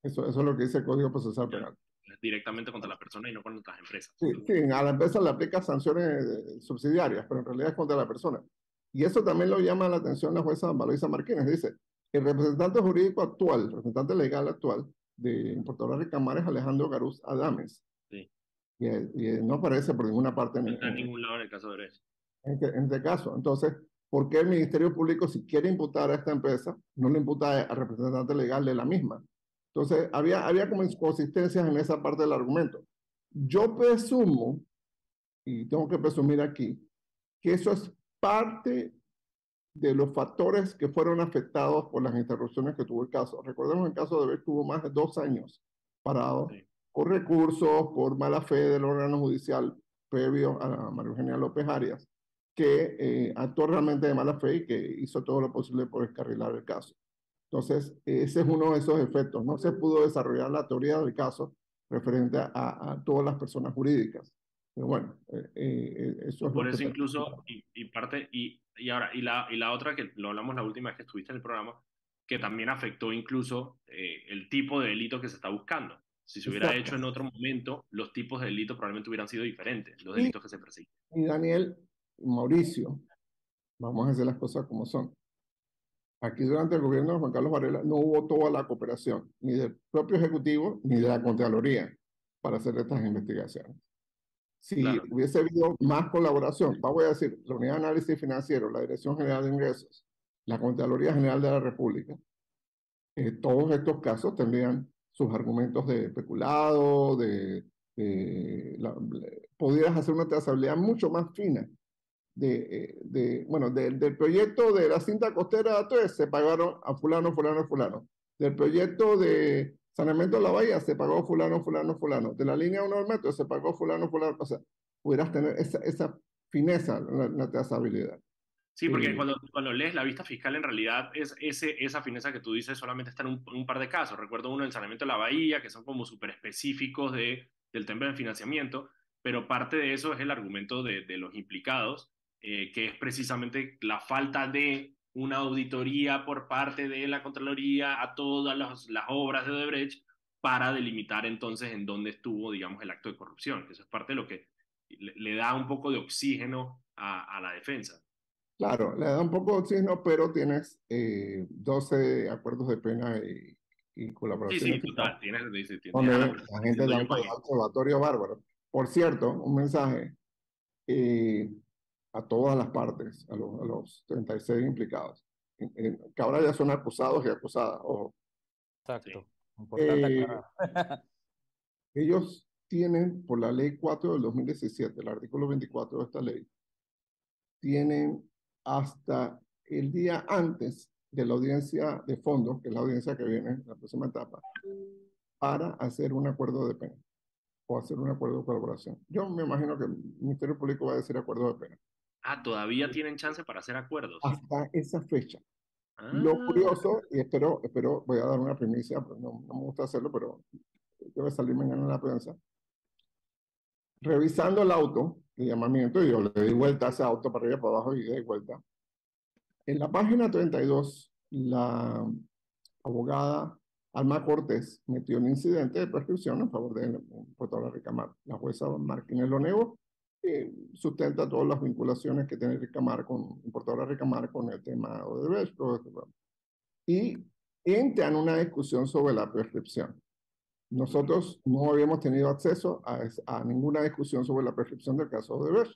D: Eso, eso es lo que dice el Código Procesal Penal.
A: Directamente contra la persona y no contra las empresas.
D: Sí, sí, a la empresa le aplica sanciones subsidiarias, pero en realidad es contra la persona. Y eso también lo llama la atención la jueza Valoisa Martínez. Dice, el representante jurídico actual, el representante legal actual de importadora Ricamar es Alejandro Garuz Adames. Sí. Y, no aparece por ninguna parte.
A: No está en ningún lado en el caso de derecho.
D: En este, en este caso. Entonces, ¿por qué el Ministerio Público, si quiere imputar a esta empresa, no le imputa al representante legal de la misma? Entonces, había, había como inconsistencias en esa parte del argumento. Yo presumo, y tengo que presumir aquí, que eso es parte de los factores que fueron afectados por las interrupciones que tuvo el caso. Recordemos el caso de que hubo más de dos años parado por recursos, por mala fe del órgano judicial previo a María Eugenia López Arias, que eh, actuó realmente de mala fe y que hizo todo lo posible por escarrilar el caso. Entonces, ese es uno de esos efectos. No se pudo desarrollar la teoría del caso referente a, a todas las personas jurídicas. Pero bueno, eh, eh, eso es
A: Por eso incluso, y, y, parte, y, y ahora, y la, y la otra que lo hablamos la última vez que estuviste en el programa, que también afectó incluso eh, el tipo de delito que se está buscando. Si se hubiera hecho en otro momento, los tipos de delitos probablemente hubieran sido diferentes, los delitos que se persiguen.
D: Y Daniel, Mauricio, vamos a hacer las cosas como son. Aquí durante el gobierno de Juan Carlos Varela no hubo toda la cooperación, ni del propio Ejecutivo, ni de la Contraloría, para hacer estas investigaciones. Si hubiese habido más colaboración, vamos a decir, la Unidad de Análisis Financiero, la Dirección General de Ingresos, la Contraloría General de la República, eh, todos estos casos tendrían sus argumentos de especulado, de, de podrías hacer una trazabilidad mucho más fina de, eh, de bueno, del proyecto de la cinta costera 3 se pagaron a fulano, fulano, fulano. Del proyecto de saneamiento de la bahía se pagó fulano, fulano, fulano. De la línea 1 del metro se pagó fulano, fulano. O sea, pudieras tener esa, esa fineza, la, la trazabilidad.
A: Sí, porque cuando, cuando lees la vista fiscal, en realidad es ese, esa fineza que tú dices solamente está en un, un par de casos. Recuerdo uno del saneamiento de la bahía, que son como súper específicos de, del tema de financiamiento, pero parte de eso es el argumento de, de los implicados, eh, que es precisamente la falta de una auditoría por parte de la Contraloría a todas las, las obras de Odebrecht para delimitar entonces en dónde estuvo, digamos, el acto de corrupción, que eso es parte de lo que le, le da un poco de oxígeno a, a, la defensa.
D: Claro, le da un poco de oxígeno, pero tienes eh, 12 acuerdos de pena y, y colaboración.
A: Sí, sí, total. Tienes, tienes,
D: tienes, la gente da un observatorio bárbaro. Por cierto, un mensaje. Eh, a todas las partes, a los, a los 36 implicados, que ahora ya son acusados y acusadas. Ojo.
B: Exacto.
D: Eh, ellos tienen, por la ley 4 del 2017, el artículo 24 de esta ley, tienen hasta el día antes de la audiencia de fondo, que es la audiencia que viene en la próxima etapa, para hacer un acuerdo de pena o hacer un acuerdo de colaboración. Yo me imagino que el Ministerio Público va a decir acuerdo de pena.
A: Ah, todavía tienen chance para hacer acuerdos.
D: Hasta esa fecha. Lo ah. curioso, y espero, espero, voy a dar una primicia, pues no, no me gusta hacerlo, pero debe salir mañana en la prensa. Revisando el auto de llamamiento, yo le di vuelta a ese auto para arriba, para abajo y di vuelta. En la página 32, la abogada Alma Cortés metió un incidente de prescripción en favor de Puerto Ricamar. La jueza Martínez lo negó eh, sustenta todas las vinculaciones que tiene Ricamar con, importadora Ricamar con el tema Odebrecht. Y entran una discusión sobre la prescripción. Nosotros no habíamos tenido acceso a, a ninguna discusión sobre la prescripción del caso Odebrecht.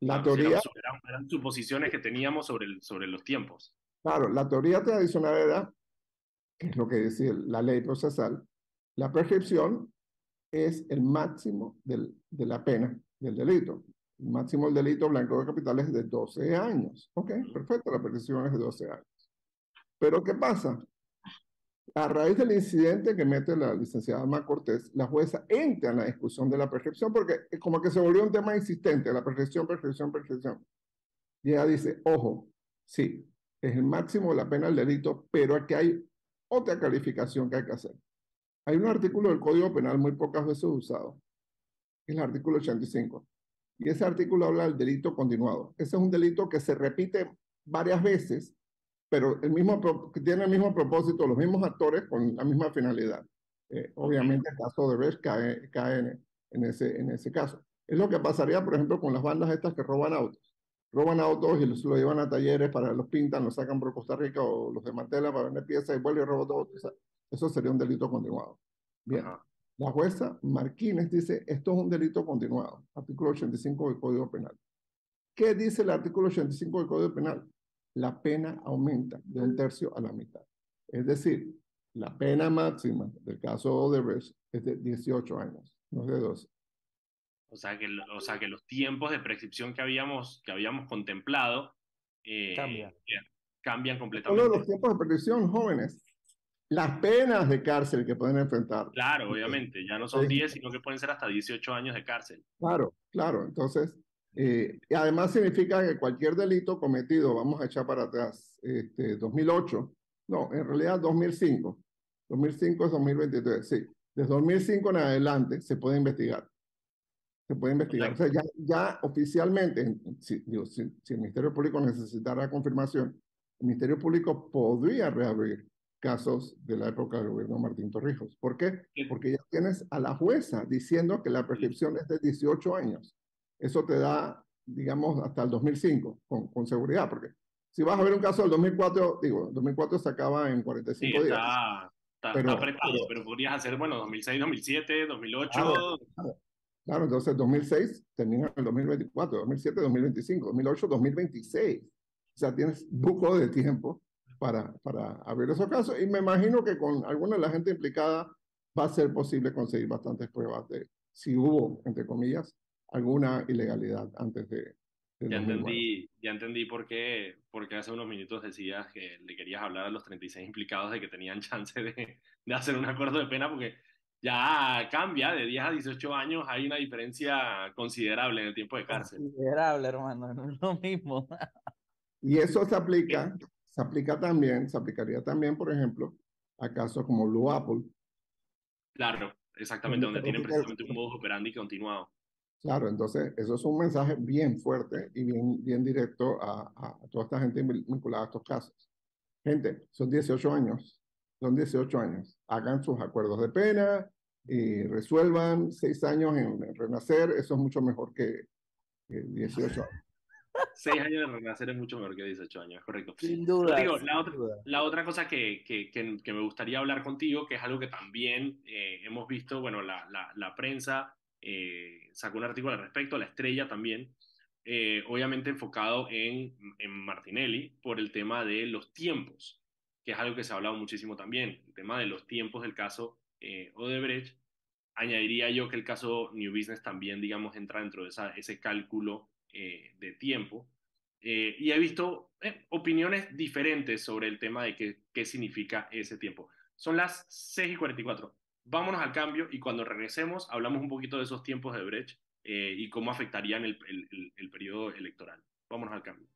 D: La
A: claro, teoría... Eran, eran, suposiciones que teníamos sobre, el, sobre los tiempos.
D: Claro, la teoría tradicional era, que es lo que dice la ley procesal, la prescripción es el máximo del, de la pena del delito. El máximo del delito blanco de capitales es de 12 años. Ok, perfecto, la prescripción es de 12 años. Pero ¿qué pasa? A raíz del incidente que mete la licenciada Alma Cortés, la jueza entra en la discusión de la prescripción porque como que se volvió un tema insistente, la prescripción, prescripción, prescripción. Y ella dice, ojo, sí, es el máximo de la pena del delito, pero aquí hay otra calificación que hay que hacer. Hay un artículo del Código Penal muy pocas veces usado, el artículo 85. Y ese artículo habla del delito continuado. Ese es un delito que se repite varias veces, pero el mismo, que tiene el mismo propósito, los mismos actores con la misma finalidad. Eh, obviamente el caso de Brecht cae, cae en, en, ese, en ese caso. Es lo que pasaría, por ejemplo, con las bandas estas que roban autos. roban autos y los, lo llevan a talleres para los pintan, los sacan por Costa Rica o los desmantelan para vender piezas y vuelven y roban todo. eso sería un delito continuado. Bien. La jueza Martínez dice, esto es un delito continuado, artículo 85 del Código Penal. ¿Qué dice el artículo 85 del Código Penal? La pena aumenta de un tercio a la mitad. Es decir, la pena máxima del caso de Odebrecht es de 18 años, no de 12.
A: O sea que, o sea que los tiempos de prescripción que habíamos, que habíamos contemplado eh, cambian. completamente.
D: Solo los tiempos de prescripción, jóvenes. Las penas de cárcel que pueden enfrentar.
A: Claro, obviamente. Ya no son 10, sino que pueden ser hasta 18 años de cárcel.
D: Claro, claro. Entonces, eh, y además significa que cualquier delito cometido, vamos a echar para atrás, este, 2008, no, en realidad 2005, 2005 es 2023, sí, desde 2005 en adelante se puede investigar. Se puede investigar. O sea, ya, ya oficialmente, si, digo, si, el Ministerio Público necesitara confirmación, el Ministerio Público podría reabrir casos de la época del gobierno de Martín Torrijos. ¿Por qué? Porque ya tienes a la jueza diciendo que la prescripción es de 18 años. Eso te da, digamos, hasta el 2005, con, con seguridad, porque si vas a ver un caso del 2004, digo, el 2004 se acaba en 45
A: sí,
D: días.
A: Está, pero, apretado, pero, podrías hacer, bueno, 2006, 2007, 2008.
D: Claro, entonces 2006 termina en el 2024, 2007, 2025, 2008, 2026. O sea, tienes buco de tiempo para, para abrir esos casos y me imagino que con alguna de la gente implicada va a ser posible conseguir bastantes pruebas de si hubo, entre comillas, alguna ilegalidad antes de...
A: ya, entendí, ya entendí por qué, porque hace unos minutos decías que le querías hablar a los 36 implicados de que tenían chance de, de hacer un acuerdo de pena porque ya cambia de 10 a 18 años, hay una diferencia considerable en el tiempo de cárcel.
B: Considerable, hermano, no es lo mismo.
D: Y eso se aplica, se aplica también, se aplicaría también, por ejemplo, a casos como Blue Apple.
A: Claro, exactamente, donde tienen precisamente un modo operandi continuado.
D: Claro, entonces eso es un mensaje bien fuerte y bien, bien directo a, a toda esta gente vinculada a estos casos. Gente, son 18 años, son 18 años. Hagan sus acuerdos de pena y resuelvan seis años en, renacer. Eso es mucho mejor que, 18 años.
A: Seis años de renacer es mucho mejor que 18 años, correcto.
B: Sin duda.
A: Digo, la, otra, la, otra, cosa que, que, que, me gustaría hablar contigo, que es algo que también eh, hemos visto, bueno, la, la, la prensa eh, sacó un artículo al respecto, la estrella también, eh, obviamente enfocado en, en Martinelli por el tema de los tiempos que es algo que se ha hablado muchísimo también, el tema de los tiempos del caso eh, Odebrecht. Añadiría yo que el caso New Business también, digamos, entra dentro de esa, ese cálculo eh, de tiempo. Eh, y he visto opiniones diferentes sobre el tema de qué, qué significa ese tiempo. Son las 6 y 44. Vámonos al cambio y cuando regresemos hablamos un poquito de esos tiempos de Brecht y cómo afectarían el, el, el periodo electoral. Vámonos al cambio.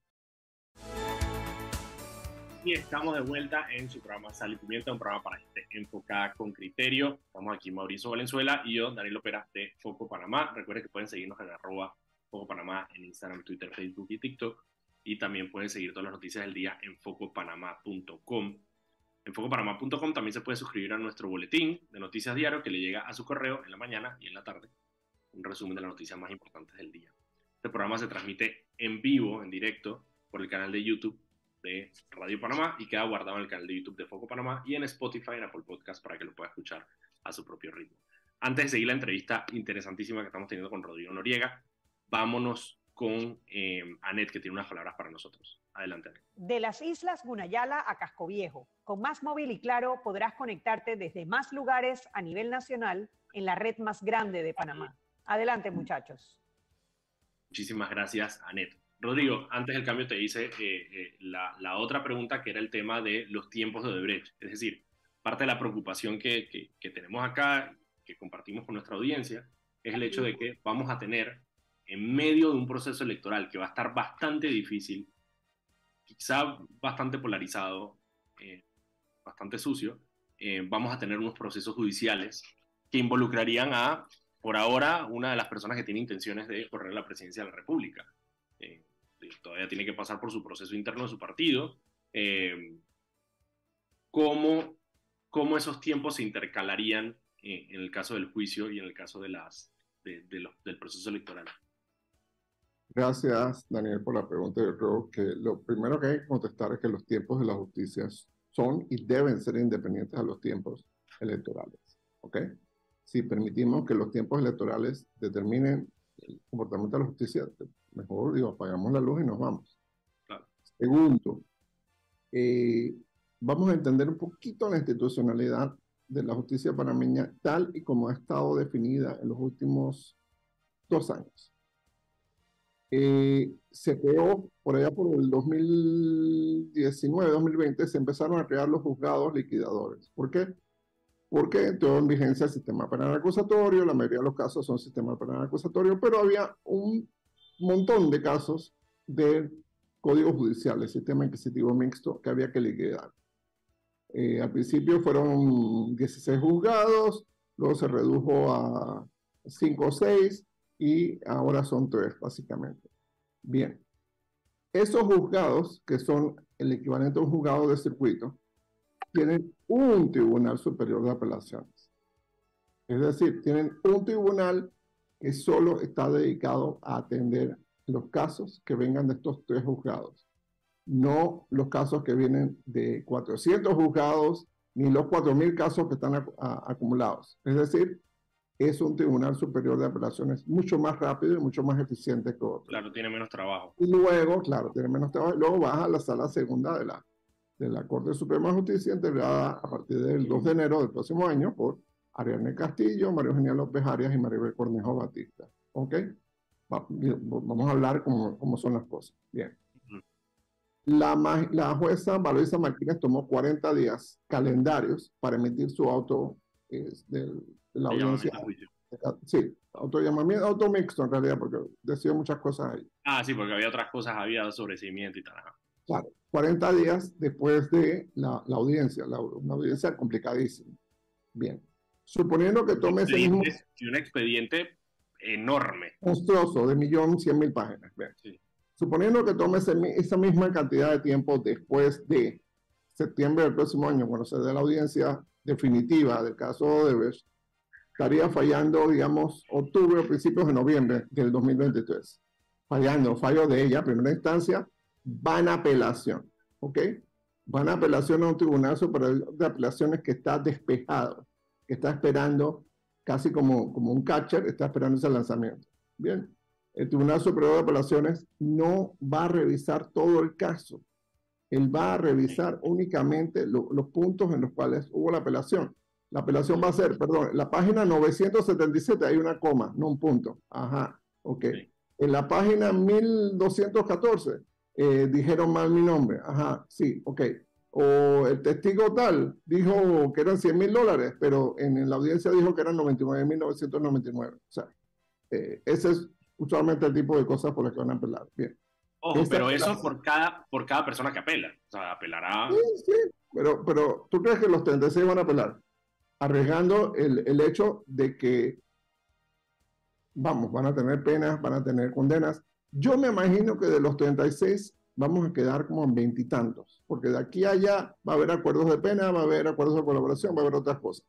A: Y estamos de vuelta en su programa Sal y Pimienta, un programa para gente enfocada con criterio. Estamos aquí Mauricio Valenzuela y yo, Daniel Opera, de Foco Panamá. Recuerden que pueden seguirnos en arroba Foco Panamá en Instagram, Twitter, Facebook y TikTok. Y también pueden seguir todas las noticias del día en focopanamá.com. En focopanamá.com también se puede suscribir a nuestro boletín de noticias diario que le llega a su correo en la mañana y en la tarde. Un resumen de las noticias más importantes del día. Este programa se transmite en vivo, en directo, por el canal de YouTube de Radio Panamá y queda guardado en el canal de YouTube de Foco Panamá y en Spotify, en Apple Podcast, para que lo pueda escuchar a su propio ritmo. Antes de seguir la entrevista interesantísima que estamos teniendo con Rodrigo Noriega, vámonos con eh, Anet, que tiene unas palabras para nosotros. Adelante.
C: De las islas Gunayala a Casco Viejo, con Más Móvil y Claro podrás conectarte desde más lugares a nivel nacional en la red más grande de Panamá. Adelante, muchachos.
A: Muchísimas gracias, Anet. Rodrigo, antes del cambio te hice eh, eh, la, la, otra pregunta que era el tema de los tiempos de Odebrecht. Es decir, parte de la preocupación que, que, tenemos acá, que compartimos con nuestra audiencia, es el hecho de que vamos a tener en medio de un proceso electoral que va a estar bastante difícil, quizá bastante polarizado, eh, bastante sucio, vamos a tener unos procesos judiciales que involucrarían a, por ahora, una de las personas que tiene intenciones de correr la presidencia de la República todavía tiene que pasar por su proceso interno de su partido, eh, cómo, cómo, esos tiempos se intercalarían eh, en el caso del juicio y en el caso del proceso electoral.
D: Gracias, Daniel, por la pregunta. Yo creo que lo primero que hay que contestar es que los tiempos de la justicia son y deben ser independientes a los tiempos electorales. ¿Ok? Si permitimos que los tiempos electorales determinen el comportamiento de la justicia, mejor digo, apagamos la luz y nos vamos. Segundo, eh, vamos a entender un poquito la institucionalidad de la justicia panameña tal y como ha estado definida en los últimos dos años. Eh, se creó por allá por el 2019, 2020, se empezaron a crear los juzgados liquidadores. ¿Por qué? Porque entró en vigencia el sistema penal acusatorio, la mayoría de los casos son sistema penal acusatorio, pero había un montón de casos de código judicial, el sistema inquisitivo mixto que había que liquidar. Eh, al principio fueron 16 juzgados, luego se redujo a 5 o 6 y ahora son 3 básicamente. Bien, esos juzgados, que son el equivalente a un juzgado de circuito, tienen un tribunal superior de apelaciones. Es decir, tienen un tribunal que solo está dedicado a atender los casos que vengan de estos tres juzgados no los casos que vienen de 400 juzgados ni los 4.000 casos que están acumulados. Es decir, es un tribunal superior de apelaciones mucho más rápido y mucho más eficiente que otro.
A: Claro, tiene menos trabajo.
D: Y luego, claro, tiene menos trabajo. Luego vas a la sala segunda de la, de la Corte Suprema de Justicia, integrada a partir del 2 de enero del próximo año por Ariane Castillo, Mario Eugenia López Arias y Maribel Cornejo Batista. ¿Ok? vamos a hablar cómo, cómo son las cosas. Bien. La, la jueza Valoisa Martínez tomó 40 días calendarios para emitir su auto de, la audiencia. Sí, autollamamiento, auto mixto en realidad, porque decía muchas cosas ahí.
A: Ah, sí, porque había otras cosas, había sobrecimiento y tal.
D: Claro, 40 días después de la, la audiencia, la, una audiencia complicadísima. Bien, suponiendo que tome ese mismo...
A: un expediente enorme.
D: Monstruoso, de millón cien mil páginas. Bien. Sí. Suponiendo que tome esa misma cantidad de tiempo después de septiembre del próximo año, cuando se dé la audiencia definitiva del caso Odebrecht, estaría fallando, digamos, octubre o principios de noviembre del 2023. Fallando, fallo de ella, primera instancia, van a apelación, ¿ok? Van a apelación a un tribunal superior de apelaciones que está despejado, que está esperando casi como, como un catcher, está esperando ese lanzamiento. Bien, el Tribunal Superior de Apelaciones no va a revisar todo el caso. Él va a revisar únicamente los puntos en los cuales hubo la apelación. La apelación va a ser, perdón, en la página 977 hay una coma, no un punto. Ajá, ok. En la página 1214 eh, dijeron mal mi nombre. Ajá, sí, ok. O el testigo tal dijo que eran 100 mil dólares, pero en, la audiencia dijo que eran 99 mil 999. O sea, eh, ese es usualmente el tipo de cosas por las que van a apelar. Bien.
A: Ojo, pero eso por cada, por cada persona que apela. O sea, apelará.
D: Sí, sí. Pero, pero ¿tú crees que los 36 van a apelar? Arriesgando el, el hecho de que, vamos, van a tener penas, van a tener condenas. Yo me imagino que de los 36 vamos a quedar como en veintitantos, porque de aquí a allá va a haber acuerdos de pena, va a haber acuerdos de colaboración, va a haber otras cosas.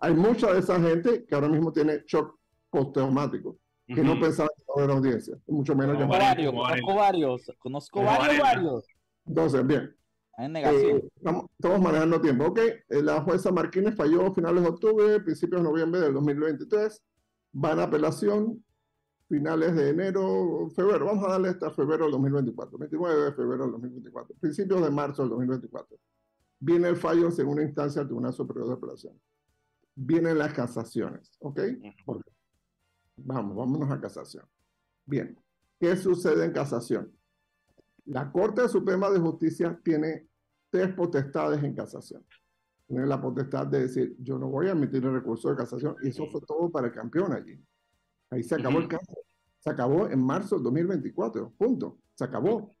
D: Hay mucha de esa gente que ahora mismo tiene shock postraumático que no pensaba en la audiencia, mucho menos
B: conozco varios, conozco varios, conozco varios, varios.
D: Entonces, bien.
B: En negación.
D: Eh, estamos, manejando tiempo. Ok, eh, la jueza Martínez falló a finales de octubre, principios de noviembre del 2023. Van a apelación finales de enero, febrero. Vamos a darle hasta febrero del 2024. 29 de febrero del 2024. Principios de marzo del 2024. Viene el fallo en segunda instancia del Tribunal Superior de Apelación. Vienen las casaciones. ¿Ok? Vamos, vámonos a casación. Bien, ¿qué sucede en casación? La Corte Suprema de Justicia tiene tres potestades en casación. Tiene la potestad de decir, yo no voy a emitir el recurso de casación, y eso fue todo para el campeón allí. Ahí se acabó el caso. Se acabó en marzo del 2024, punto. Se acabó.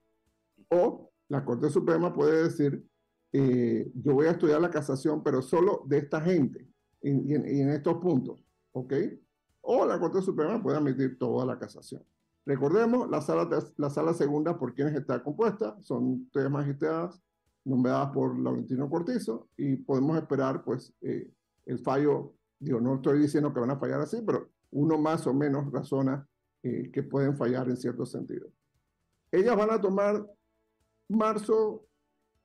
D: O la Corte Suprema puede decir, eh, yo voy a estudiar la casación, pero solo de esta gente y, en, y en estos puntos. ¿Ok? o la Corte Suprema puede admitir toda la casación. Recordemos, la sala, la sala segunda por quienes está compuesta son tres magistradas nombradas por Laurentino Cortizo y podemos esperar pues eh, el fallo, digo, no estoy diciendo que van a fallar así, pero uno más o menos razona eh, que pueden fallar en cierto sentido. Ellas van a tomar marzo,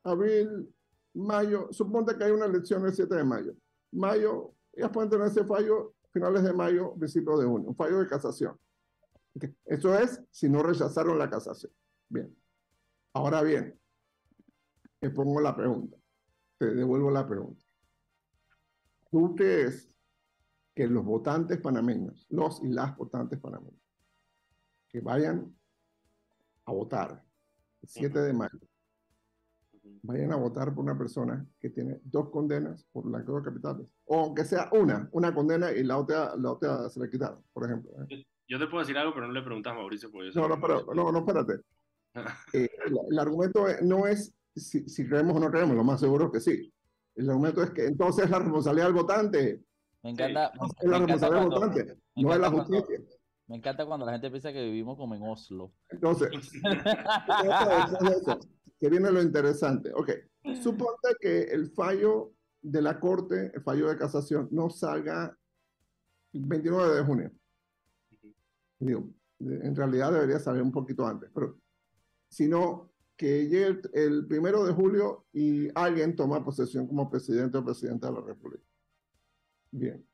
D: abril, mayo, suponte que hay una elección el 7 de mayo. Mayo, ellas pueden tener ese fallo finales de mayo, principio de junio, un fallo de casación. Eso es si no rechazaron la casación. Bien. Ahora bien, te pongo la pregunta, te devuelvo la pregunta. ¿Tú crees que los votantes panameños, los y las votantes panameños, que vayan a votar el 7 de mayo, vayan a votar por una persona que tiene dos condenas por blanqueo de capitales. O aunque sea una, una condena y la otra, la otra se le quitaron, por ejemplo.
A: ¿eh? Yo te puedo decir algo, pero no le preguntas a Mauricio por eso.
D: No, no, pero, no, no, espérate. Eh, el, argumento no es si, si, creemos o no creemos, lo más seguro es que sí. El argumento es que entonces la responsabilidad del votante.
B: Me encanta.
D: es la responsabilidad del votante, no es la justicia.
B: me encanta cuando la gente piensa que vivimos como en Oslo.
D: Entonces, que viene lo interesante. Ok, suponte que el fallo de la Corte, el fallo de casación, no salga el 29 de junio. Digo, en realidad debería salir un poquito antes, pero sino que llegue el, el, primero de julio y alguien toma posesión como presidente o presidenta de la República. Bien.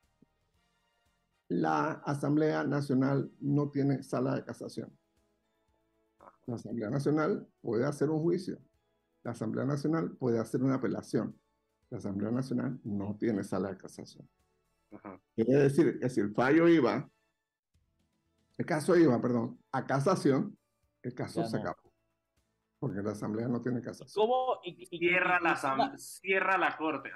D: La Asamblea Nacional no tiene sala de casación. La Asamblea Nacional puede hacer un juicio. La Asamblea Nacional puede hacer una apelación. La Asamblea Nacional no tiene sala de casación. Quiere decir que si el fallo iba, el caso iba, perdón, a casación, el caso se acabó. Porque la Asamblea no tiene casación.
A: ¿Cómo? cierra, la, cierra la Corte.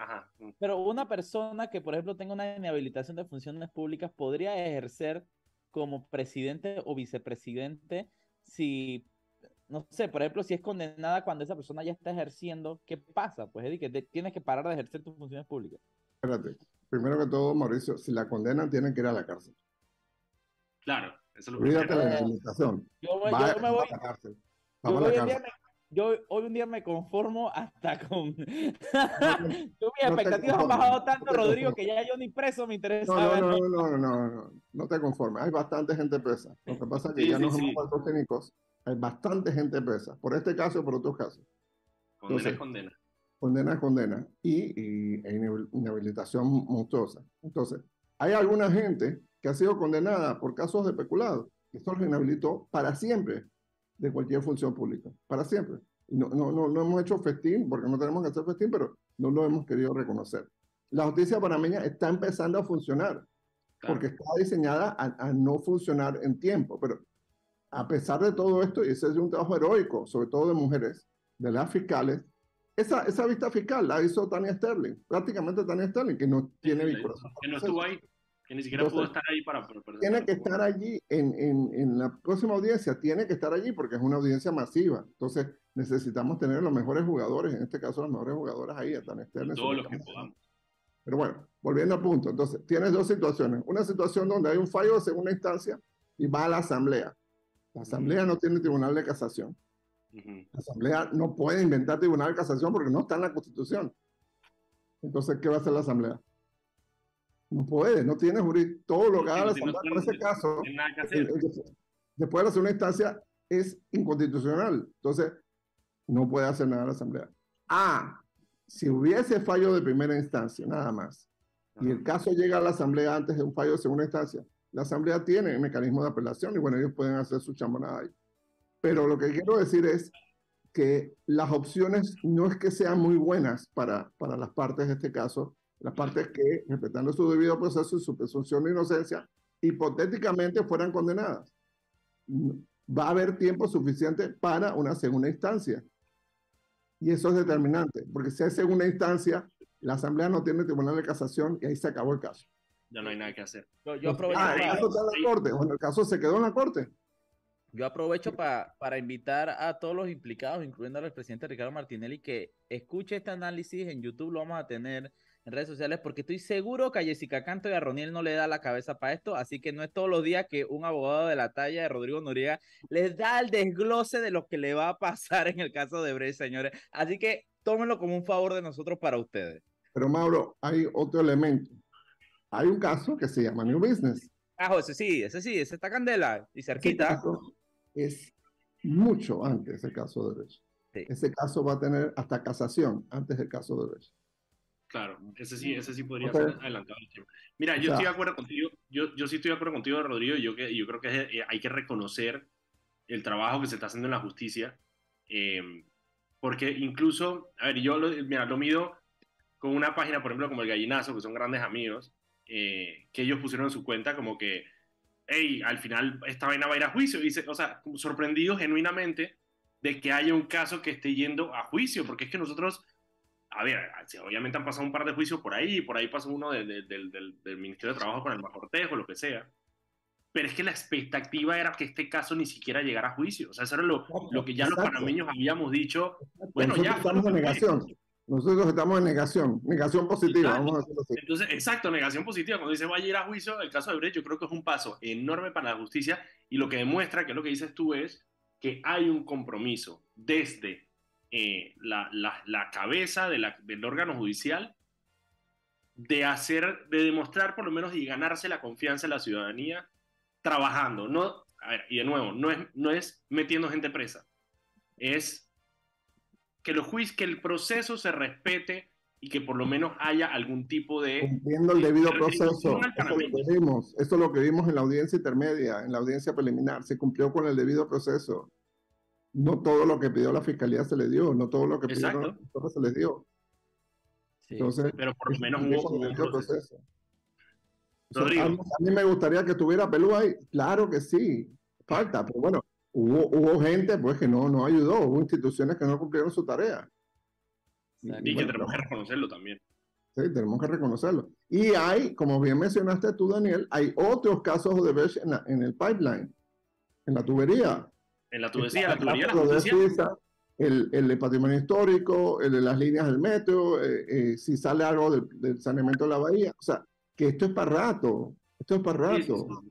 B: Pero una persona que, por ejemplo, tenga una inhabilitación de funciones públicas podría ejercer como presidente o vicepresidente si no sé, por ejemplo, si es condenada cuando esa persona ya está ejerciendo, ¿qué pasa? Pues, Eddie, que tienes que parar de ejercer tus funciones públicas.
D: Espérate, primero que todo, Mauricio, si la condenan, tienen que ir a la cárcel.
A: Claro, eso es lo
D: Olvídate de la administración.
B: Yo, me voy. A la cárcel. Yo, hoy en día me, yo hoy un día me conformo hasta con. yo mis expectativas han bajado tanto, Rodrigo, que ya yo ni preso me interesa.
D: No, no, no, no, no, no, no, te conformes. Hay bastante gente presa. Lo que pasa es que ya no somos sí. técnicos hay bastante gente presa, por este caso y por otros casos.
A: Condena es condena.
D: Condena es condena y, y e inhabilitación monstruosa. Entonces, hay alguna gente que ha sido condenada por casos de peculado. Esto lo inhabilitó para siempre de cualquier función pública, para siempre. No, no, no, no hemos hecho festín, porque no tenemos que hacer festín, pero no lo hemos querido reconocer. La justicia panameña está empezando a funcionar, porque está diseñada a, a, no funcionar en tiempo, pero a pesar de todo esto, y ese es un trabajo heroico, sobre todo de mujeres, de las fiscales, esa, esa vista fiscal la hizo Tania Sterling, prácticamente Tania Sterling, que no tiene
A: sí, Que no estuvo ahí, que ni siquiera pudo estar ahí para... para, para
D: tiene que estar allí en, en, en, la próxima audiencia, tiene que estar allí porque es una audiencia masiva. Entonces necesitamos tener los mejores jugadores, en este caso las mejores jugadoras ahí, a Tania Sterling.
A: Todos los que podamos.
D: Pero bueno, volviendo al punto, entonces tienes dos situaciones. Una situación donde hay un fallo de segunda instancia y va a la asamblea. La Asamblea no tiene tribunal de casación. La Asamblea no puede inventar tribunal de casación porque no está en la Constitución. Entonces, ¿qué va a hacer la Asamblea? No puede, no tiene jurisdicción. Todo lo que haga la Asamblea por ese caso, después de la segunda instancia, es inconstitucional. Entonces, no puede hacer nada la Asamblea. Ah, si hubiese fallo de primera instancia, nada más, y el caso llega a la Asamblea antes de un fallo de segunda instancia, la Asamblea tiene mecanismo de apelación y bueno, ellos pueden hacer su chambanada ahí. Pero lo que quiero decir es que las opciones no es que sean muy buenas para, para las partes de este caso, las partes que, respetando su debido proceso y su presunción de inocencia, hipotéticamente fueran condenadas. Va a haber tiempo suficiente para una segunda instancia. Y eso es determinante, porque si hay segunda instancia, la Asamblea no tiene tribunal de casación y ahí se acabó el caso
A: ya no hay nada que hacer.
B: Yo, yo aprovecho
D: ah, para... el caso está en la corte, o en el caso se quedó en la corte.
B: Yo aprovecho para, para invitar a todos los implicados, incluyendo al presidente Ricardo Martinelli, que escuche este análisis en YouTube, lo vamos a tener en redes sociales, porque estoy seguro que a Jessica Canto y a Roniel no le da la cabeza para esto, así que no es todos los días que un abogado de la talla de Rodrigo Noriega les da el desglose de lo que le va a pasar en el caso de Bray, señores. Así que tómenlo como un favor de nosotros para ustedes.
D: Pero Mauro, hay otro elemento hay un caso que se llama New Business.
B: Ah, ese sí, ese sí, ese está candela y cerquita.
D: Es mucho antes del caso de Brecht. Ese caso va a tener hasta casación antes del caso de Brecht.
A: Claro, ese sí, ese sí podría ser adelantado el tiempo. Mira, yo estoy de acuerdo contigo, yo, yo sí estoy de acuerdo contigo, Rodrigo, yo, que, yo creo que eh, hay que reconocer el trabajo que se está haciendo en la justicia, em, porque incluso, a ver, yo lo, mira, lo mido con una página, por ejemplo, como El Gallinazo, que son grandes amigos, eh, que ellos pusieron en su cuenta como que, hey, al final esta vaina va a ir a juicio, y o sea, sorprendidos genuinamente de que haya un caso que esté yendo a juicio, porque es que nosotros, a ver, obviamente han pasado un par de juicios por ahí, por ahí pasó uno del, del, Ministerio de Trabajo con el Majortejo, lo que sea, pero es que la expectativa era que este caso ni siquiera llegara a juicio, o sea, eso era lo, lo que ya los panameños habíamos dicho, bueno, ya...
D: Estamos en negación. Nosotros estamos en negación, negación positiva, exacto. vamos a decirlo así.
A: Entonces, exacto, negación positiva. Cuando dice va a ir a juicio, el caso de Brecht, yo creo que es un paso enorme para la justicia y lo que demuestra, que lo que dices tú, es que hay un compromiso desde eh, la, la, la, cabeza de la, del órgano judicial de hacer, de demostrar por lo menos y ganarse la confianza de la ciudadanía trabajando. No, a ver, y de nuevo, no es, no es metiendo gente presa, es que, los que el proceso se respete y que por lo menos haya algún tipo de...
D: Cumpliendo el debido proceso. Eso es, lo que vimos, eso es lo que vimos en la audiencia intermedia, en la audiencia preliminar. Se cumplió con el debido proceso. No todo lo que pidió la fiscalía se le dio, no todo lo que pidió la se les dio.
A: Entonces, pero por lo menos hubo un proceso.
D: a, mí, me gustaría que tuviera Pelú ahí. Claro que sí, falta, pero bueno, hubo, hubo gente pues que no, no ayudó, hubo instituciones que no cumplieron su tarea.
A: Y, que tenemos que reconocerlo también.
D: Sí, tenemos que reconocerlo. Y hay, como bien mencionaste tú, Daniel, hay otros casos de Besh en, en el pipeline, en la tubería.
A: En la tubería, la tubería, la
D: el, el patrimonio histórico, el de las líneas del metro, eh, eh, si sale algo del, del, saneamiento de la bahía. O sea, que esto es para rato. Esto es para rato.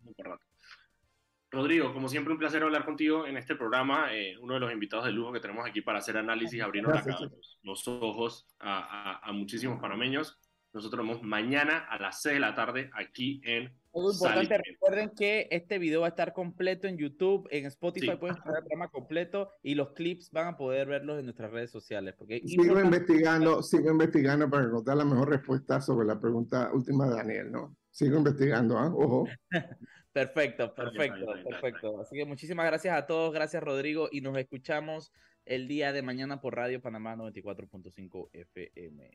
A: Rodrigo, como siempre, un placer hablar contigo en este programa, eh, uno de los invitados de lujo que tenemos aquí para hacer análisis, abriendo los, ojos a, muchísimos panameños. Nosotros vemos mañana a las 6 de la tarde aquí en.
B: Muy importante, recuerden que este video va a estar completo en YouTube, en Spotify pueden estar el programa completo y los clips van a poder verlos en nuestras redes sociales. Porque
D: sigo investigando, sigo investigando para encontrar la mejor respuesta sobre la pregunta última de Daniel, ¿no? Sigo investigando, ¿ah? Ojo.
B: Perfecto, perfecto, perfecto. Así que muchísimas gracias a todos, gracias Rodrigo y nos escuchamos el día de mañana por Radio Panamá 94.5 FM.